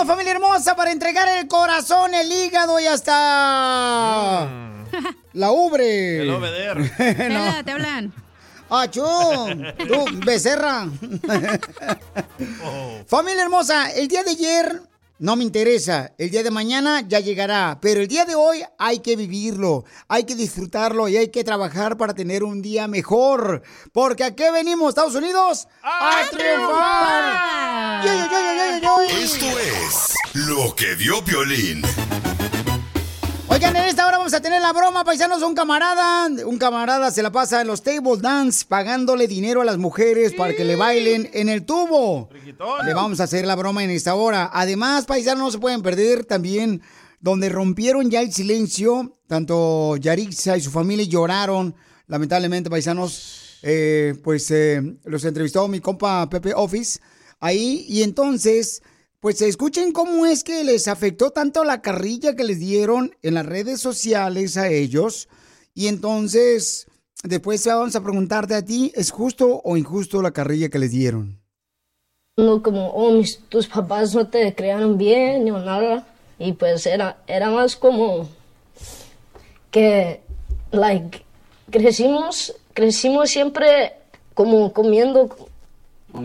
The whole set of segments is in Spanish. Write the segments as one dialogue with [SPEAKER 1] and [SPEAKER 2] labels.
[SPEAKER 1] Venimos, familia hermosa, para entregar el corazón, el hígado y hasta la ubre.
[SPEAKER 2] El obeder.
[SPEAKER 1] No.
[SPEAKER 3] Te hablan.
[SPEAKER 1] ¡Achú! ¡Tú, becerra! Familia hermosa, el día de ayer no me interesa. El día de mañana ya llegará. Pero el día de hoy hay que vivirlo, hay que disfrutarlo y hay que trabajar para tener un día mejor. Porque ¿a qué venimos, Estados Unidos? ¡A, triunfar!
[SPEAKER 4] Esto es lo que dio Piolín.
[SPEAKER 1] Oigan, en esta hora vamos a tener la broma, paisanos. Un camarada, un camarada se la pasa en los table dance pagándole dinero a las mujeres para que le bailen en el tubo. Le vamos a hacer la broma en esta hora. Además, paisanos, no se pueden perder también donde rompieron ya el silencio. Tanto Yarixa y su familia lloraron. Lamentablemente, paisanos, eh, pues eh, los entrevistó mi compa Pepe Office ahí. Y entonces pues escuchen cómo es que les afectó tanto la carrilla que les dieron en las redes sociales a ellos. Y entonces, después vamos a preguntarte a ti, ¿es justo o injusto la carrilla que les dieron?
[SPEAKER 5] No como, oh, mis, tus papás no te crearon bien o nada. Y pues era, era más como que, like, crecimos, crecimos siempre como comiendo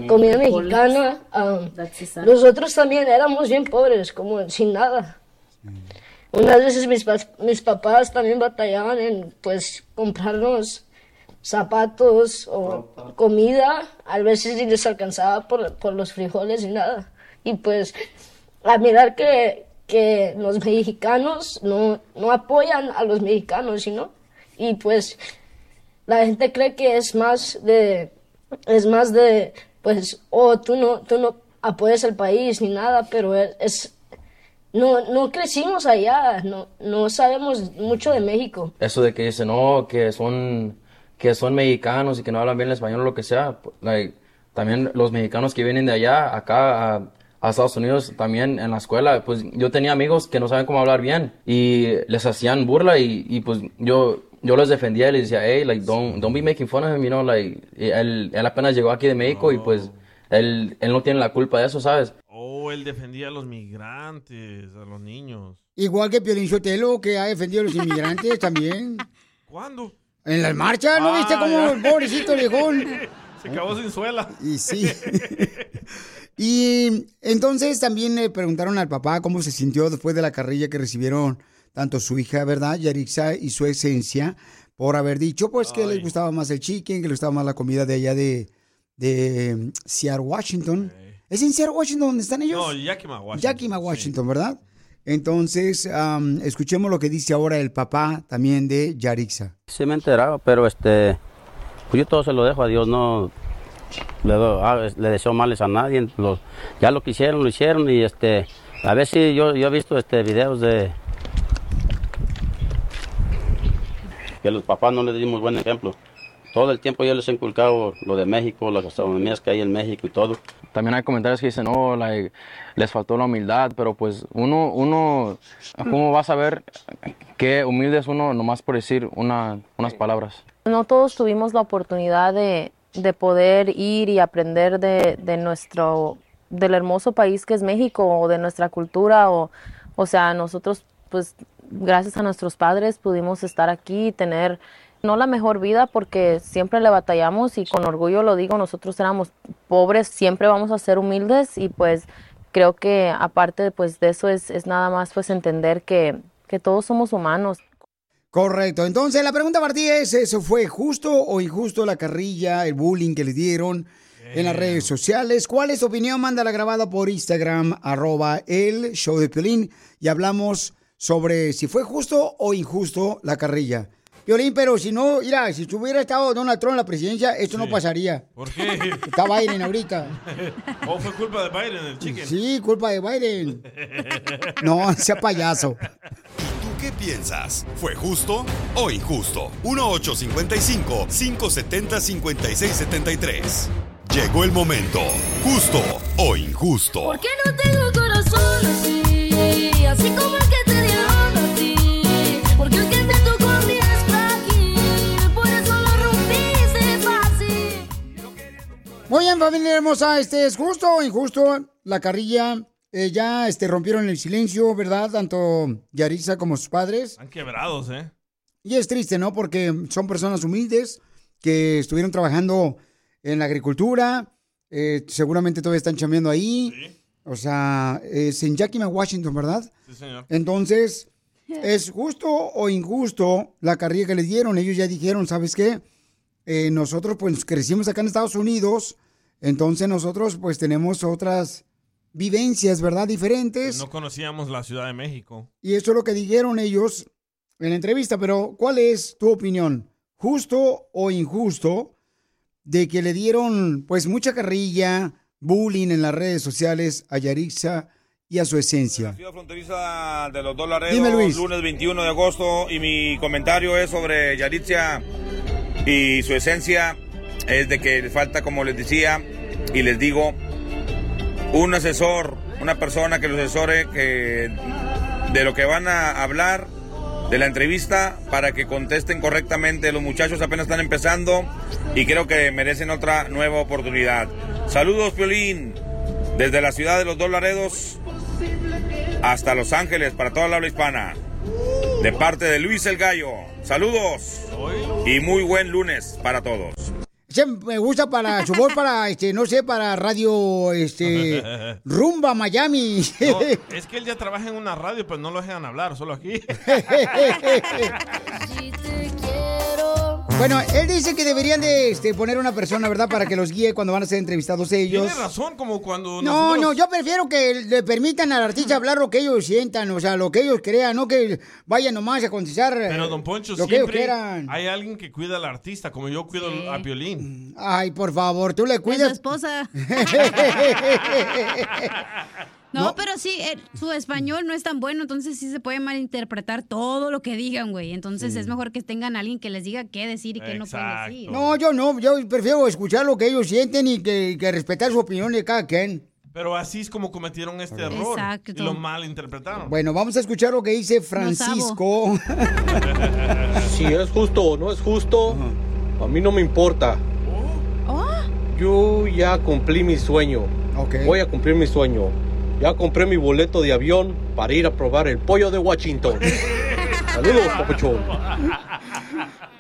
[SPEAKER 5] comida mexicana. um, nosotros también éramos bien pobres, como sin nada. Unas veces mis, mis papás también batallaban en, pues, comprarnos zapatos o comida. A veces ni les alcanzaba por, por los frijoles y nada. Y pues, a mirar que, que los mexicanos no, no apoyan a los mexicanos, sino Y pues, la gente cree que es más de, es más de, pues, oh, tú no, tú no apoyas el país ni nada, pero es, es- no, no crecimos allá, no, no sabemos mucho de México.
[SPEAKER 6] Eso de que dicen, no, que son, que son mexicanos y que no hablan bien el español o lo que sea. pues, like, también los mexicanos que vienen de allá, acá a, a Estados Unidos, también en la escuela, pues yo tenía amigos que no saben cómo hablar bien y les hacían burla y, y pues yo, yo los defendía y les decía, hey, like, don't, don't be making fun of him, you know, like, y él, él apenas llegó aquí de México y pues él, él no tiene la culpa de eso, ¿sabes?
[SPEAKER 2] Oh, él defendía a los migrantes, a los niños.
[SPEAKER 1] Igual que Piolín Sotelo, que ha defendido a los inmigrantes también.
[SPEAKER 2] ¿Cuándo?
[SPEAKER 1] En las marchas, ¿no
[SPEAKER 2] Ah,
[SPEAKER 1] viste cómo
[SPEAKER 2] ya.
[SPEAKER 1] el pobrecito viejón?
[SPEAKER 2] Se acabó sin suela.
[SPEAKER 1] Y sí. y entonces también le preguntaron al papá cómo se sintió después de la carrilla que recibieron tanto su hija, ¿verdad? Yarixa y su esencia, por haber dicho pues que les gustaba más el chicken, que les gustaba más la comida de allá de, de mm, Seattle, Washington. ¿Es en Seattle, Washington donde están ellos?
[SPEAKER 2] No, Yakima, Washington.
[SPEAKER 1] Yakima, Washington, ¿verdad? Entonces, am, escuchemos lo que dice ahora el papá también de Yarixa.
[SPEAKER 7] Sí me he enterado, pero este, pues yo todo se lo dejo a Dios, no le, do- ah, le deseo males a nadie. Lo- ya lo que hicieron, lo hicieron y este, a ver si yo, yo he visto este videos de que los papás no les dimos buen ejemplo. Todo el tiempo yo les he inculcado lo de México, las gastronomías que hay en México y todo.
[SPEAKER 6] También hay comentarios que dicen, oh, like, les faltó la humildad, pero pues uno, uno, ¿cómo va a saber qué humilde es uno nomás por decir una, unas palabras?
[SPEAKER 8] No todos tuvimos la oportunidad de, de poder ir y aprender de, de nuestro, del hermoso país que es México o de nuestra cultura o, o sea, nosotros pues gracias a nuestros padres pudimos estar aquí y tener no la mejor vida porque siempre le batallamos y con orgullo lo digo, nosotros éramos pobres, siempre vamos a ser humildes y pues creo que aparte pues de eso es, es nada más pues entender que, que todos somos humanos.
[SPEAKER 1] Correcto. Entonces, la pregunta para ti es, ¿eso fue justo o injusto la carrilla, el bullying que le dieron en las redes sociales? ¿Cuál es tu opinión? Mándala grabada por Instagram, arroba el show de Piolín, y hablamos sobre si fue justo o injusto la carrilla. Piolín, pero si no, mira, si hubiera estado Donald Trump en la presidencia, esto no pasaría.
[SPEAKER 2] ¿Por qué?
[SPEAKER 1] Está Biden ahorita.
[SPEAKER 2] ¿O fue culpa de Biden, el chicken?
[SPEAKER 1] Sí, culpa de Biden. No, sea payaso.
[SPEAKER 4] ¿Tú qué piensas? ¿Fue justo o injusto? 1-855-570-5673. Llegó el momento. ¿Justo o injusto?
[SPEAKER 3] ¿Por qué no tengo corazón así? Así como
[SPEAKER 1] Muy bien, familia hermosa, este es justo o injusto la carrilla. eh, ya este, rompieron el silencio, ¿verdad? Tanto Yarisa como sus padres.
[SPEAKER 2] Están quebrados, ¿eh?
[SPEAKER 1] Y es triste, ¿no? Porque son personas humildes que estuvieron trabajando en la agricultura. eh, seguramente todavía están chambeando ahí. O sea, es en Yakima, Washington, ¿verdad?
[SPEAKER 2] Sí, señor.
[SPEAKER 1] Entonces, ¿es justo o injusto la carrilla que le dieron? Ellos ya dijeron, ¿sabes qué? Eh, nosotros pues crecimos acá en Estados Unidos, entonces nosotros pues tenemos otras vivencias, ¿verdad? Diferentes.
[SPEAKER 2] No conocíamos la Ciudad de México.
[SPEAKER 1] Y eso es lo que dijeron ellos en la entrevista, pero ¿cuál es tu opinión? ¿Justo o injusto de que le dieron pues mucha carrilla, bullying en las redes sociales a Yarixa y a su esencia?
[SPEAKER 9] Ciudad fronteriza de los dos Laredos,
[SPEAKER 1] Dime, Luis.
[SPEAKER 9] lunes 21 de agosto, y mi comentario es sobre Yaritzia y su esencia es de que le falta, como les decía y les digo, un asesor, una persona que los asesore de lo que van a hablar de la entrevista para que contesten correctamente. Los muchachos apenas están empezando y creo que merecen otra nueva oportunidad. Saludos, Piolín, desde la ciudad de los dos Laredos hasta Los Ángeles para toda la habla hispana. De parte de Luis el Gallo. Saludos y muy buen lunes para todos.
[SPEAKER 1] Ese me gusta para su voz para este no sé para radio este rumba Miami
[SPEAKER 2] No, es que él ya trabaja en una radio, pero no lo dejan hablar, solo aquí.
[SPEAKER 1] bueno él dice que deberían de este, poner una persona verdad para que los guíe cuando van a ser entrevistados ellos.
[SPEAKER 2] Tiene razón, como cuando
[SPEAKER 1] no
[SPEAKER 2] nosotros-
[SPEAKER 1] no yo prefiero que le permitan al artista hablar lo que ellos sientan o sea lo que ellos crean no que vayan nomás a contestar
[SPEAKER 2] Pero don Poncho,
[SPEAKER 1] lo que ellos
[SPEAKER 2] siempre
[SPEAKER 1] quieran.
[SPEAKER 2] hay alguien que cuida al artista, como yo cuido a Piolín.
[SPEAKER 1] ay por favor tú le cuidas.
[SPEAKER 10] esposa. No,
[SPEAKER 1] No.
[SPEAKER 10] pero sí, eh, su español no es tan bueno, entonces sí se puede malinterpretar todo lo que digan, güey. Entonces
[SPEAKER 1] Sí.
[SPEAKER 10] es mejor que tengan a alguien que les diga qué decir y qué no pueden decir.
[SPEAKER 1] no yo no yo prefiero escuchar lo que ellos sienten y que, que respetar su opinión de cada quien
[SPEAKER 2] Pero así es como cometieron este error.
[SPEAKER 1] Exacto.
[SPEAKER 2] Y lo malinterpretaron.
[SPEAKER 1] bueno vamos a escuchar lo que dice Francisco
[SPEAKER 11] Si es justo o no es justo, a mí no me importa. Yo ya cumplí mi sueño. Voy a cumplir mi sueño. Ya compré mi boleto de avión para ir a probar el pollo de Washington. Saludos, papuchón.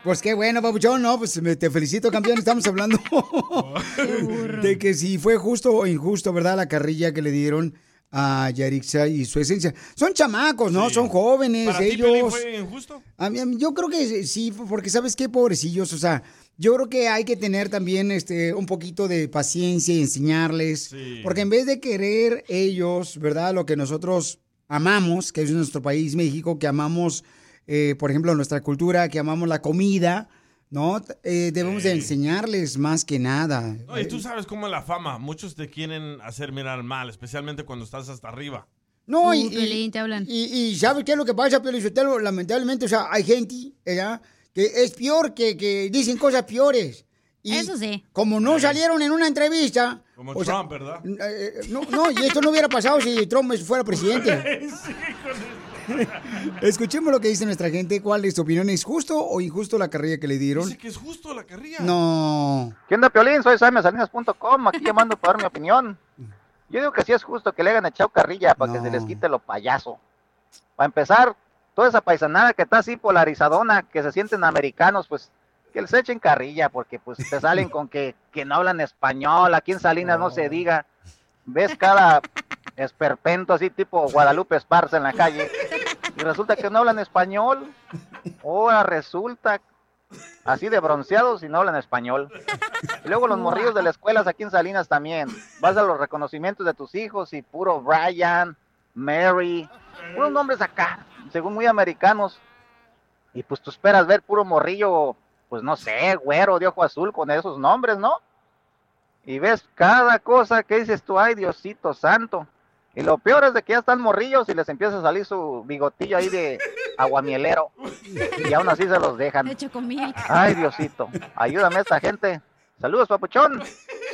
[SPEAKER 1] Pues qué bueno, papuchón, no, pues me- te felicito, campeón. Estamos hablando de que si fue justo o injusto, ¿verdad? La carrilla que le dieron a Yarixa y su esencia. Son chamacos, ¿no? Son jóvenes,
[SPEAKER 2] ¿Para ti,
[SPEAKER 1] ellos.
[SPEAKER 2] Piolín, fue injusto?
[SPEAKER 1] A mí- a mí- yo creo que sí, porque sabes qué, pobrecillos, o sea, yo creo que hay que tener también este un poquito de paciencia y enseñarles, porque en vez de querer ellos, ¿verdad? Lo que nosotros amamos, que es nuestro país, México, que amamos, eh, por ejemplo, nuestra cultura, que amamos la comida, ¿no? Eh, debemos de enseñarles más que nada.
[SPEAKER 2] No, y tú sabes cómo es la fama. Muchos te quieren hacer mirar mal, especialmente cuando estás hasta arriba.
[SPEAKER 1] No,
[SPEAKER 10] Uh,
[SPEAKER 1] y,
[SPEAKER 10] te hablan.
[SPEAKER 1] Y, y ¿sabes qué es lo que pasa, Sotelo? Lamentablemente, o sea, hay gente, ¿verdad? Que es peor, que, que dicen cosas peores. Y
[SPEAKER 10] Eso sí.
[SPEAKER 1] Como no salieron en una entrevista...
[SPEAKER 2] Como
[SPEAKER 1] o sea,
[SPEAKER 2] Trump, ¿verdad?
[SPEAKER 1] eh, no, no, y esto no hubiera pasado si Trump fuera presidente. Escuchemos lo que dice nuestra gente. ¿Cuál es tu opinión? ¿Es justo o injusto la carrilla que le dieron?
[SPEAKER 2] Dice que es justo la carrilla.
[SPEAKER 1] No.
[SPEAKER 12] ¿Qué onda, Piolín? Soy SameSalinas.com, aquí llamando para dar mi opinión. Yo digo que sí es justo que le hagan echado carrilla para que se les quite lo payaso. Para empezar, toda esa paisanada que está así polarizadona, que se sienten americanos, pues que les echen carrilla, porque pues te salen con que, que no hablan español, aquí en Salinas no se diga, ves cada esperpento así tipo Guadalupe Esparza en la calle, y resulta que no hablan español, ahora resulta así de bronceados y no hablan español. Y luego los morrillos de las escuelas aquí en Salinas también, vas a los reconocimientos de tus hijos y puro Brian, Mary, puros nombres acá, según muy americanos, y pues tú esperas ver puro morrillo, pues no sé, güero de ojo azul con esos nombres, ¿no? Y ves cada cosa que dices tú, ay Diosito santo. Y lo peor es de que ya están morrillos y les empieza a salir su bigotillo ahí de aguamielero. Y aún así se los dejan. Ay Diosito, ayúdame a esta gente. Saludos, papuchón.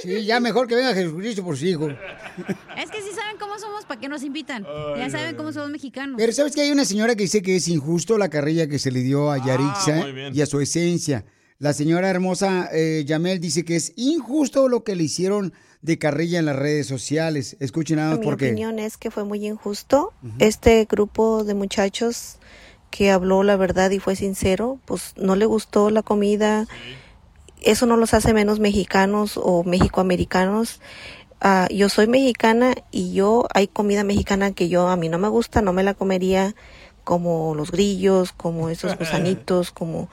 [SPEAKER 1] Sí, ya mejor que venga Jesucristo por su hijo.
[SPEAKER 10] Es que si saben cómo somos, ¿para qué nos invitan? ya saben cómo somos mexicanos.
[SPEAKER 1] Pero ¿sabes que hay una señora que dice que es injusto la carrilla que se le dio a Yarixa
[SPEAKER 10] muy bien.
[SPEAKER 1] y a su esencia? La señora hermosa eh, Yamel dice que es injusto lo que le hicieron de carrilla en las redes sociales. Escuchen nada más
[SPEAKER 13] Mi
[SPEAKER 1] por qué.
[SPEAKER 13] opinión es que fue muy injusto. Este grupo de muchachos que habló la verdad y fue sincero, pues no le gustó la comida. Eso no los hace menos mexicanos o mexicoamericanos. Ah, yo soy mexicana y yo hay comida mexicana que yo a mí no me gusta, no me la comería como los grillos, como esos gusanitos, como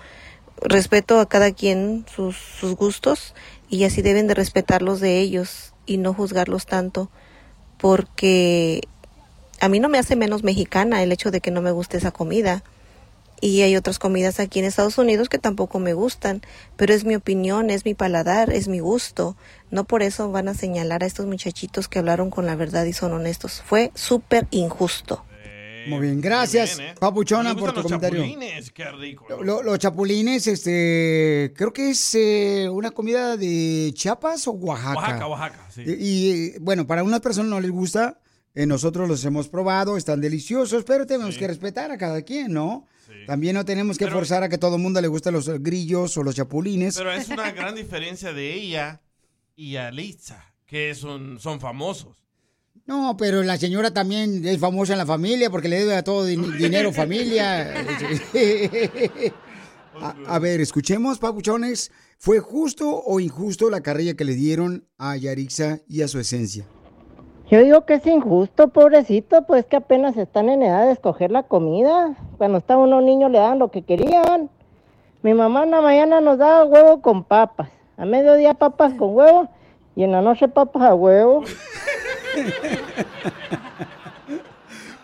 [SPEAKER 13] respeto a cada quien sus, sus gustos y así deben de respetar los de ellos y no juzgarlos tanto porque a mí no me hace menos mexicana el hecho de que no me guste esa comida y hay otras comidas aquí en Estados Unidos que tampoco me gustan, pero es mi opinión, es mi paladar, es mi gusto. No por eso van a señalar a estos muchachitos que hablaron con la verdad y son honestos. Fue súper injusto.
[SPEAKER 1] Muy bien, gracias, Papuchona,
[SPEAKER 2] Me
[SPEAKER 1] por tu
[SPEAKER 2] los
[SPEAKER 1] comentario.
[SPEAKER 2] chapulines, qué rico.
[SPEAKER 1] Lo- los chapulines, este, creo que es eh, una comida de Chiapas o Oaxaca.
[SPEAKER 2] Oaxaca, Oaxaca, sí.
[SPEAKER 1] Y, y, bueno, para unas personas no les gusta, eh, nosotros los hemos probado, están deliciosos, pero tenemos que respetar a cada quien, ¿no? También no tenemos que forzar a que todo el mundo le gusten los grillos o los chapulines.
[SPEAKER 2] Pero es una gran diferencia de ella y Alitza, que son, son famosos.
[SPEAKER 1] No, pero la señora también es famosa en la familia porque le debe a todo din- dinero familia. a, a ver, escuchemos, papuchones. ¿Fue justo o injusto la carrilla que le dieron a Yarixa y a su esencia?
[SPEAKER 14] Yo digo que es injusto, pobrecito, pues que apenas están en edad de escoger la comida. Cuando estaban unos niños le daban lo que querían. Mi mamá en la mañana nos daba huevo con papas, a mediodía papas con huevo y en la noche papas a huevo.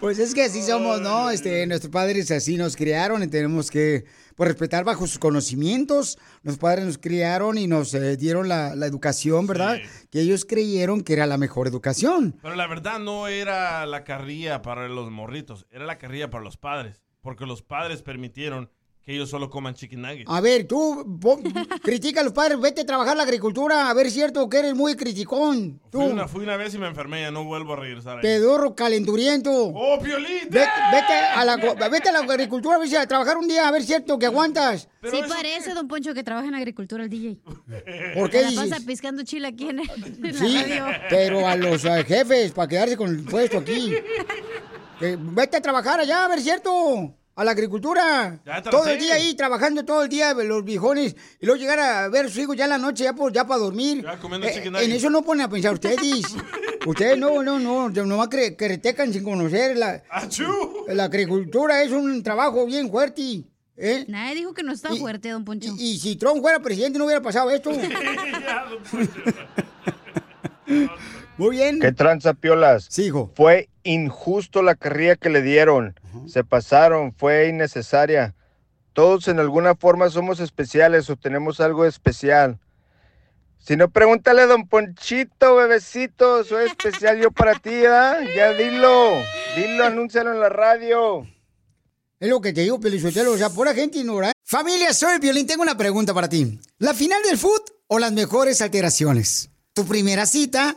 [SPEAKER 1] Pues es que así somos, ¿no? Este, nuestros padres así nos criaron y tenemos que pues, respetar bajo sus conocimientos. Los padres nos criaron y nos eh, dieron la, la educación, ¿verdad? Que ellos creyeron que era la mejor educación.
[SPEAKER 2] Pero la verdad no era la carrilla para los morritos, era la carrilla para los padres. Porque los padres permitieron que ellos solo coman chicken nuggets.
[SPEAKER 1] A ver, tú po- critica a los padres, vete a trabajar la agricultura, a ver cierto que eres muy criticón. Tú,
[SPEAKER 2] Fui una, fui una vez y me enfermé, ya no vuelvo a regresar ahí.
[SPEAKER 1] pedorro calenturiento.
[SPEAKER 2] ¡Oh, Piolín!
[SPEAKER 1] Vete, vete a la, vete a la agricultura, vete a trabajar un día, a ver cierto que aguantas.
[SPEAKER 10] sí parece, don Poncho, que trabaja en agricultura el DJ.
[SPEAKER 1] ¿Por qué
[SPEAKER 10] Se la
[SPEAKER 1] dices?
[SPEAKER 10] pasa piscando chile aquí en, en
[SPEAKER 1] Sí,
[SPEAKER 10] la radio.
[SPEAKER 1] pero a los eh, jefes, para quedarse con el puesto aquí. Que vete a trabajar allá, a ver cierto. A la agricultura.
[SPEAKER 2] Ya.
[SPEAKER 1] Todo el día ahí, trabajando todo el día, los viejones. Y luego llegar a ver a sus hijos ya en la noche, ya, por, ya para dormir.
[SPEAKER 2] Ya comiendo
[SPEAKER 1] Eh, en eso no ponen a pensar ustedes. ustedes no, no, no. Nomás cre cretecan sin conocer. La, la agricultura es un trabajo bien fuerte. ¿eh?
[SPEAKER 10] Nadie dijo que no está fuerte, don Poncho.
[SPEAKER 1] Y, y si Trump fuera presidente, no hubiera pasado esto. Muy bien.
[SPEAKER 15] ¿Qué tranza, piolas?
[SPEAKER 1] Sigo.
[SPEAKER 15] Fue injusto la carrilla que le dieron. Se pasaron, fue innecesaria. Todos en alguna forma somos especiales o tenemos algo especial. Si no, pregúntale a don Ponchito, bebecito, soy especial yo para ti, ¿verdad? Ya dilo, dilo, anúncialo en la radio.
[SPEAKER 1] Es lo que te digo, Pelizotelo, o sea, pura gente ignorante. Familia, soy Violín, tengo una pregunta para ti. ¿La final del foot o las mejores alteraciones? ¿Tu primera cita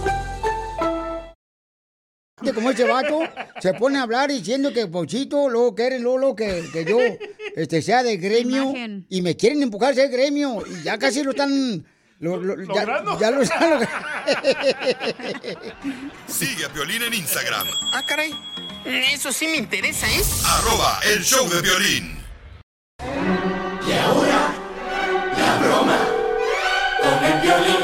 [SPEAKER 1] Que como ese vato se pone a hablar diciendo que Pochito, luego quiere Lolo que, que yo este, sea de gremio
[SPEAKER 10] Imagen.
[SPEAKER 1] y me quieren empujar a ser gremio y ya casi lo están... lo- lo- ya, ya lo están...
[SPEAKER 4] Sigue a Violín en Instagram.
[SPEAKER 16] Ah, caray. Eso sí me interesa, ¿eh?
[SPEAKER 4] Arroba el show de violín.
[SPEAKER 3] Y ahora, la broma con el violín.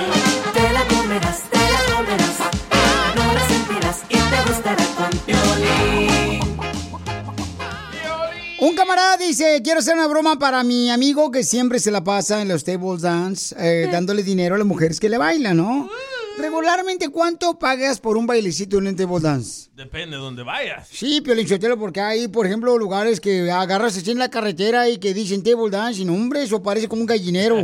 [SPEAKER 1] Un camarada dice, quiero hacer una broma para mi amigo que siempre se la pasa en los table dance eh, dándole dinero a las mujeres que le bailan, ¿no? Regularmente, ¿cuánto pagas por un bailecito en un table dance?
[SPEAKER 2] Depende de dónde vayas.
[SPEAKER 1] Sí, Piolinchotelo, porque hay, por ejemplo, lugares que agarras así en la carretera y que dicen table dance y no, hombre, eso parece como un gallinero.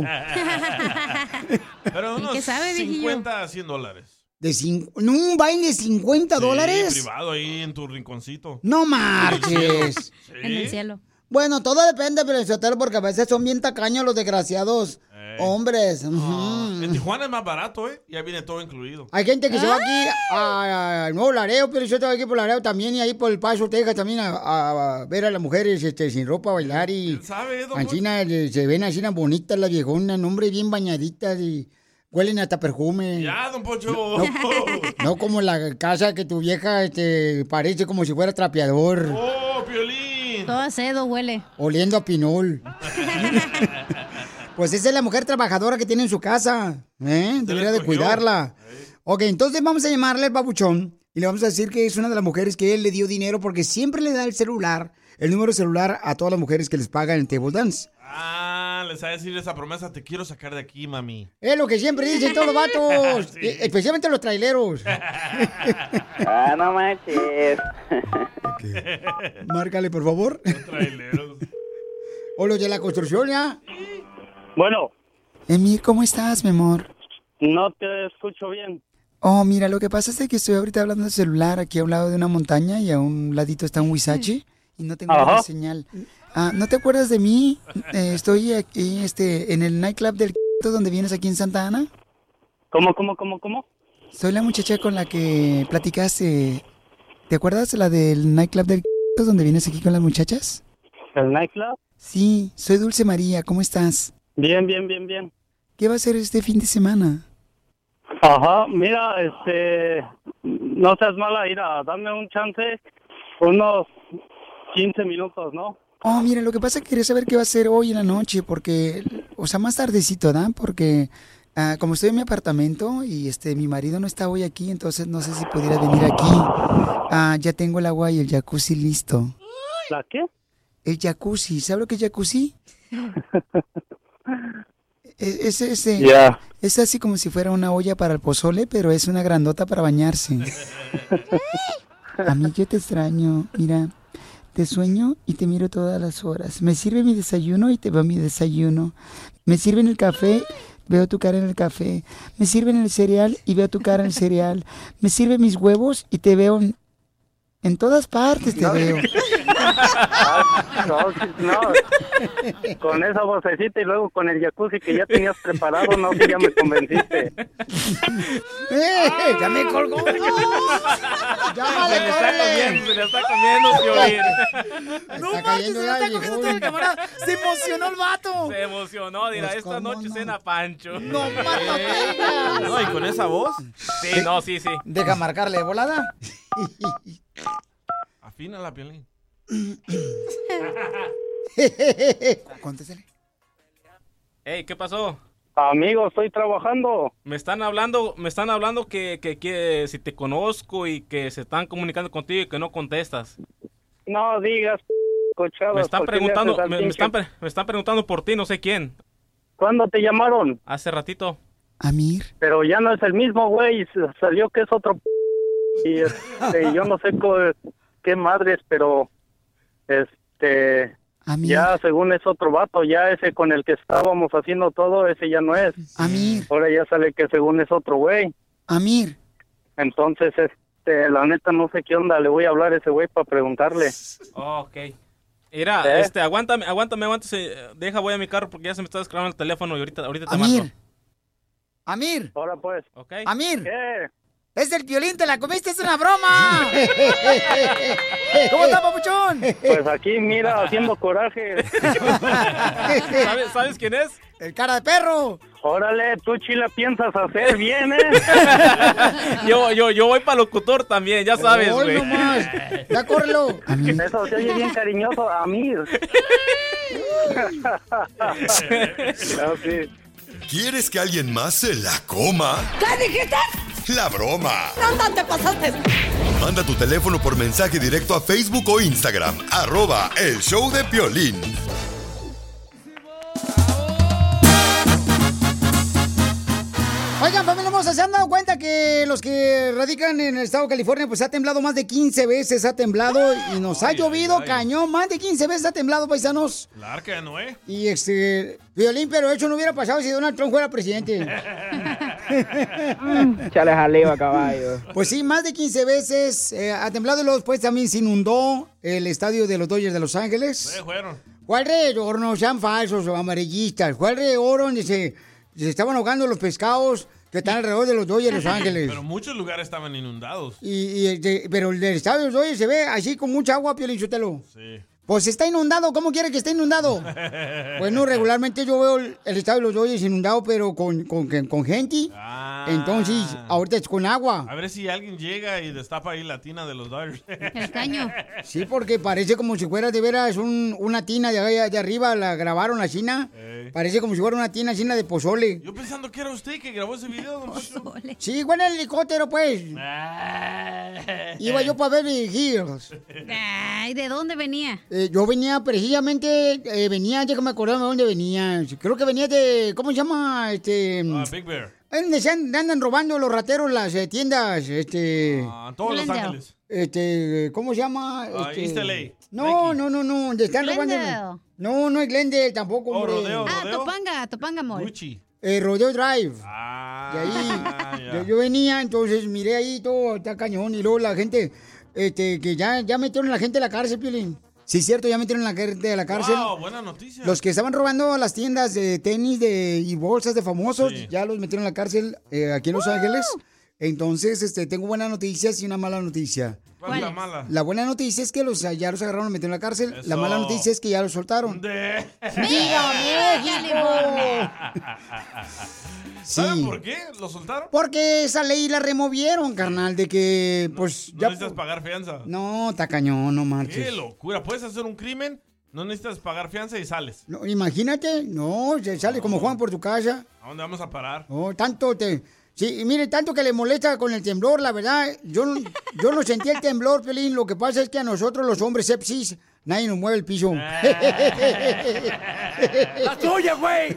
[SPEAKER 2] Pero
[SPEAKER 1] ¿Y
[SPEAKER 2] unos
[SPEAKER 1] qué sabe, viejillo?
[SPEAKER 2] 50 a 100 dólares.
[SPEAKER 1] De cin- ¿no, ¿Un baile de 50
[SPEAKER 2] Sí,
[SPEAKER 1] dólares?
[SPEAKER 2] privado ahí en tu rinconcito.
[SPEAKER 1] No marches.
[SPEAKER 2] En el
[SPEAKER 10] cielo.
[SPEAKER 1] Bueno, todo depende, Piolinchotelo, porque a veces son bien tacaños los desgraciados hombres. Ujú.
[SPEAKER 2] En Tijuana es más barato, ¿eh? Ya viene todo incluido.
[SPEAKER 1] Hay gente que se va aquí a- al Nuevo Laredo, pero yo estoy aquí por Laredo también y ahí por el Paso, Texas también a, a ver a las mujeres este, sin ropa a bailar y
[SPEAKER 2] sabe, don
[SPEAKER 1] Ancina, eh, se ven así bonitas las viejonas, hombre, bien bañaditas y huelen hasta perfume.
[SPEAKER 2] Ya, don Pocho.
[SPEAKER 1] No, no como la casa que tu vieja este, parece como si fuera trapeador,
[SPEAKER 2] ¡Oh, Piolín!
[SPEAKER 10] Todo acedo huele.
[SPEAKER 1] oliendo a pinol. Pues esa es la mujer trabajadora que tiene en su casa, ¿eh? Debería de cuidarla. Ok, entonces vamos a llamarle al babuchón y le vamos a decir que es una de las mujeres que él le dio dinero porque siempre le da el celular, el número de celular a todas las mujeres que les pagan en table dance.
[SPEAKER 2] Ah, les a decir esa promesa, te quiero sacar de aquí, mami.
[SPEAKER 1] Es lo que siempre dicen todos los vatos,
[SPEAKER 2] Sí.
[SPEAKER 1] e- especialmente los traileros.
[SPEAKER 17] Ah, no manches.
[SPEAKER 1] Márcale, por favor. O los de la construcción, ¿ya?
[SPEAKER 17] Bueno,
[SPEAKER 1] Emir, ¿cómo estás, mi amor?
[SPEAKER 17] no te escucho bien.
[SPEAKER 1] Oh, mira, lo que pasa es de que estoy ahorita hablando del celular aquí a un lado de una montaña y a un ladito está un huizache y no tengo
[SPEAKER 17] Ajá.
[SPEAKER 1] la señal. Ah, ¿no te acuerdas de mí? Eh, estoy aquí este, en el nightclub del donde vienes aquí en Santa Ana.
[SPEAKER 17] ¿Cómo, cómo, cómo, cómo?
[SPEAKER 1] Soy la muchacha con la que platicaste. ¿Te acuerdas la del nightclub del donde vienes aquí con las muchachas?
[SPEAKER 17] ¿El nightclub?
[SPEAKER 1] Sí, soy Dulce María, ¿cómo estás?
[SPEAKER 17] Bien, bien, bien, bien.
[SPEAKER 1] ¿Qué va a hacer este fin de semana?
[SPEAKER 17] Ajá, mira, este, no seas mala, Ira, dame un chance, unos 15 minutos, ¿no?
[SPEAKER 1] Oh, mira, lo que pasa es que quería saber qué va a hacer hoy en la noche, porque, o sea, más tardecito, ¿verdad? Porque ah, como estoy en mi apartamento y este mi marido no está hoy aquí, entonces no sé si pudiera venir aquí. Ah, ya tengo el agua y el jacuzzi listo.
[SPEAKER 17] ¿La qué?
[SPEAKER 1] el jacuzzi. ¿Sabe lo que es jacuzzi? E- Es, es, es así como si fuera una olla para el pozole, pero es una grandota para bañarse. A mí yo te extraño, mira, te sueño y te miro todas las horas. Me sirve mi desayuno y te veo mi desayuno. Me sirven el café, veo tu cara en el café. Me sirven el cereal y veo tu cara en el cereal. Me sirven mis huevos y te veo en, en todas partes, te veo.
[SPEAKER 17] No, no. Con esa vocecita y luego con el jacuzzi que ya tenías preparado, no, ya me convenciste.
[SPEAKER 1] ¡Eh! ¡Ya me colgó!
[SPEAKER 2] Se le está comiendo, se le está comiendo, Piolín.
[SPEAKER 1] No manches, se le está comiendo todo el camarada. Se emocionó el vato.
[SPEAKER 18] Se emocionó, dirá,
[SPEAKER 1] Pues,
[SPEAKER 18] esta
[SPEAKER 1] ¿cómo
[SPEAKER 18] noche
[SPEAKER 1] no?
[SPEAKER 18] cena Pancho.
[SPEAKER 1] No,
[SPEAKER 2] No, y con esa voz.
[SPEAKER 18] Sí, no, sí, sí.
[SPEAKER 1] Deja marcarle volada.
[SPEAKER 2] Afina la Piolín.
[SPEAKER 1] Contéstale.
[SPEAKER 18] Ey, ¿qué pasó?
[SPEAKER 17] Amigo, estoy trabajando.
[SPEAKER 18] Me están hablando, me están hablando que, que, que si te conozco y que se están comunicando contigo y que no contestas.
[SPEAKER 17] No digas, cochadas.
[SPEAKER 18] Me están
[SPEAKER 17] ¿por qué le
[SPEAKER 18] preguntando, me, me están, me están preguntando por ti, no sé quién.
[SPEAKER 17] ¿Cuándo te llamaron?
[SPEAKER 18] Hace ratito.
[SPEAKER 1] Amir.
[SPEAKER 17] Pero ya no es el mismo, güey. Salió que es otro. Y este, yo no sé qué madres, pero. Este. Ya, según es otro vato, ya ese con el que estábamos haciendo todo, ese ya no es.
[SPEAKER 1] Amir.
[SPEAKER 17] Ahora ya sale que según es otro güey.
[SPEAKER 1] Amir.
[SPEAKER 17] Entonces, este, la neta no sé qué onda, le voy a hablar a ese güey para preguntarle.
[SPEAKER 18] Oh, ok. Mira,
[SPEAKER 17] ¿Eh?
[SPEAKER 18] este, aguántame, aguántame, aguántame. Deja, voy a mi carro porque ya se me está descargando el teléfono y ahorita, ahorita te
[SPEAKER 1] Amir.
[SPEAKER 18] marco.
[SPEAKER 1] Amir.
[SPEAKER 17] Ahora pues.
[SPEAKER 18] Ok.
[SPEAKER 1] Amir.
[SPEAKER 17] ¿Qué?
[SPEAKER 1] Es el violín, te la comiste, es una broma. ¿Cómo está, papuchón?
[SPEAKER 17] Pues aquí, mira, haciendo coraje.
[SPEAKER 18] ¿Sabes, ¿Sabes quién es?
[SPEAKER 1] El cara de perro.
[SPEAKER 17] Órale, tú chila piensas hacer bien, ¿eh?
[SPEAKER 18] yo, yo, yo voy para locutor también, ya sabes, güey.
[SPEAKER 17] nomás.
[SPEAKER 1] Ya córrelo.
[SPEAKER 17] Eso se oye bien cariñoso a mí.
[SPEAKER 4] ¿Quieres que alguien más se la coma?
[SPEAKER 3] ¿Qué dijiste?
[SPEAKER 4] La broma.
[SPEAKER 3] ¿Dónde te pasaste?
[SPEAKER 4] Manda tu teléfono por mensaje directo a Facebook o Instagram. Arroba el show de Piolín.
[SPEAKER 1] ¿Se han dado cuenta que los que radican en el estado de California, pues ha temblado más de 15 veces, ha temblado y nos ha llovido cañón, más de 15 veces ha temblado, paisanos.
[SPEAKER 2] La arca de Noé.
[SPEAKER 1] Y este, violín, pero eso no hubiera pasado si Donald Trump fuera presidente.
[SPEAKER 14] Chale jaleo caballo.
[SPEAKER 1] Pues sí, más de 15 veces eh, ha temblado y luego después también se inundó el estadio de los Dodgers de Los Ángeles.
[SPEAKER 2] Fueron.
[SPEAKER 1] Fue alrededor, no sean falsos o amarillistas. Fue alrededor donde se, se estaban ahogando los pescados que están alrededor de los Dodgers de Los Ángeles.
[SPEAKER 2] Pero muchos lugares estaban inundados.
[SPEAKER 1] Y, y este, pero el del estadio de los Dodgers se ve así con mucha agua, Piolín Sotelo.
[SPEAKER 2] Sí.
[SPEAKER 1] Pues está inundado, ¿cómo quiere que esté inundado? Bueno, regularmente yo veo el, el estadio de los Dodgers inundado, pero con, con, con gente. Entonces, ahorita es con agua.
[SPEAKER 2] A ver si alguien llega y destapa ahí la tina de los Dodgers.
[SPEAKER 10] El caño.
[SPEAKER 1] Sí, porque parece como si fuera de veras un- una tina de, allá de arriba, la grabaron la china. Parece como si fuera una tina china de pozole.
[SPEAKER 2] Yo pensando que era usted que grabó ese video, don Poncho.
[SPEAKER 1] Sí, igual en el helicóptero, pues. Iba yo para Beverly Hills.
[SPEAKER 10] Ay, ¿de dónde venía?
[SPEAKER 1] Eh, yo venía precisamente, eh, venía, déjame acordarme de dónde venía. Creo que venía de, ¿cómo se llama? Este...
[SPEAKER 2] Ah, Big Bear.
[SPEAKER 1] Donde se andan robando los rateros las eh, tiendas, este...
[SPEAKER 2] Ah, todos Los. Ángeles.
[SPEAKER 1] Este, ¿cómo se llama?
[SPEAKER 2] Ah,
[SPEAKER 1] Este,
[SPEAKER 2] East LA.
[SPEAKER 1] No, no, no, no, donde están robando... No, no es Glendale tampoco,
[SPEAKER 2] Oh,
[SPEAKER 1] hombre.
[SPEAKER 2] rodeo,
[SPEAKER 10] Ah, Topanga, Topanga Mall.
[SPEAKER 1] Eh, Rodeo Drive.
[SPEAKER 2] Ah,
[SPEAKER 1] De ahí, yo, yo venía, entonces miré ahí todo, está cañón, y luego la gente, este, que ya, ya metieron a la gente a la cárcel, Piolín. Sí, es cierto, ya metieron a la gente a la cárcel.
[SPEAKER 2] Wow, buena noticia.
[SPEAKER 1] Los que estaban robando las tiendas de tenis de, y bolsas de famosos, ya los metieron a la cárcel eh, aquí en Los Ángeles. Entonces, este, tengo buenas noticias y una mala noticia.
[SPEAKER 2] ¿Cuál es la mala?
[SPEAKER 1] La buena noticia es que los, ya los agarraron, los metieron en la cárcel. La mala noticia es que ya los soltaron.
[SPEAKER 2] De...
[SPEAKER 1] ¡Viva México!
[SPEAKER 2] ¿Saben
[SPEAKER 1] Sí.
[SPEAKER 2] por qué lo soltaron?
[SPEAKER 1] Porque esa ley la removieron, carnal, de que, pues,
[SPEAKER 2] No
[SPEAKER 1] ya...
[SPEAKER 2] necesitas pagar fianza.
[SPEAKER 1] No, está cañón, no
[SPEAKER 2] Qué
[SPEAKER 1] marches.
[SPEAKER 2] locura. Puedes hacer un crimen, no necesitas pagar fianza y sales.
[SPEAKER 1] No, imagínate, no, se sale como Juan por tu casa.
[SPEAKER 2] ¿A dónde vamos a parar?
[SPEAKER 1] Oh, tanto te, Sí, y mire, tanto que le molesta con el temblor, la verdad, yo, no- yo no sentí el temblor, Pelín. Lo que pasa es que a nosotros, los hombres sepsis, nadie nos mueve el piso.
[SPEAKER 3] ¡La tuya, güey!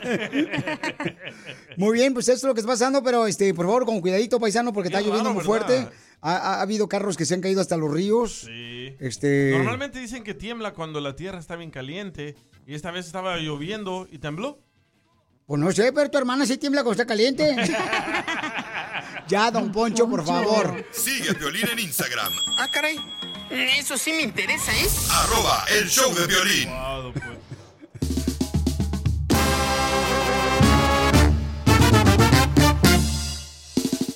[SPEAKER 1] Muy bien, pues eso es lo que está pasando, pero este, por favor, con cuidadito, paisano, porque está lloviendo muy fuerte. Ha, ha- ha habido carros que se han caído hasta los ríos.
[SPEAKER 2] Sí.
[SPEAKER 1] Este.
[SPEAKER 2] Normalmente dicen que tiembla cuando la tierra está bien caliente. Y esta vez estaba lloviendo y tembló.
[SPEAKER 1] Pues no sé, pero tu hermana sí tiembla cuando está caliente. ya, don Poncho, por favor.
[SPEAKER 4] Sigue a Piolín en Instagram,
[SPEAKER 16] Ah, caray. Eso sí me interesa, ¿eh?
[SPEAKER 4] arroba el show de violín.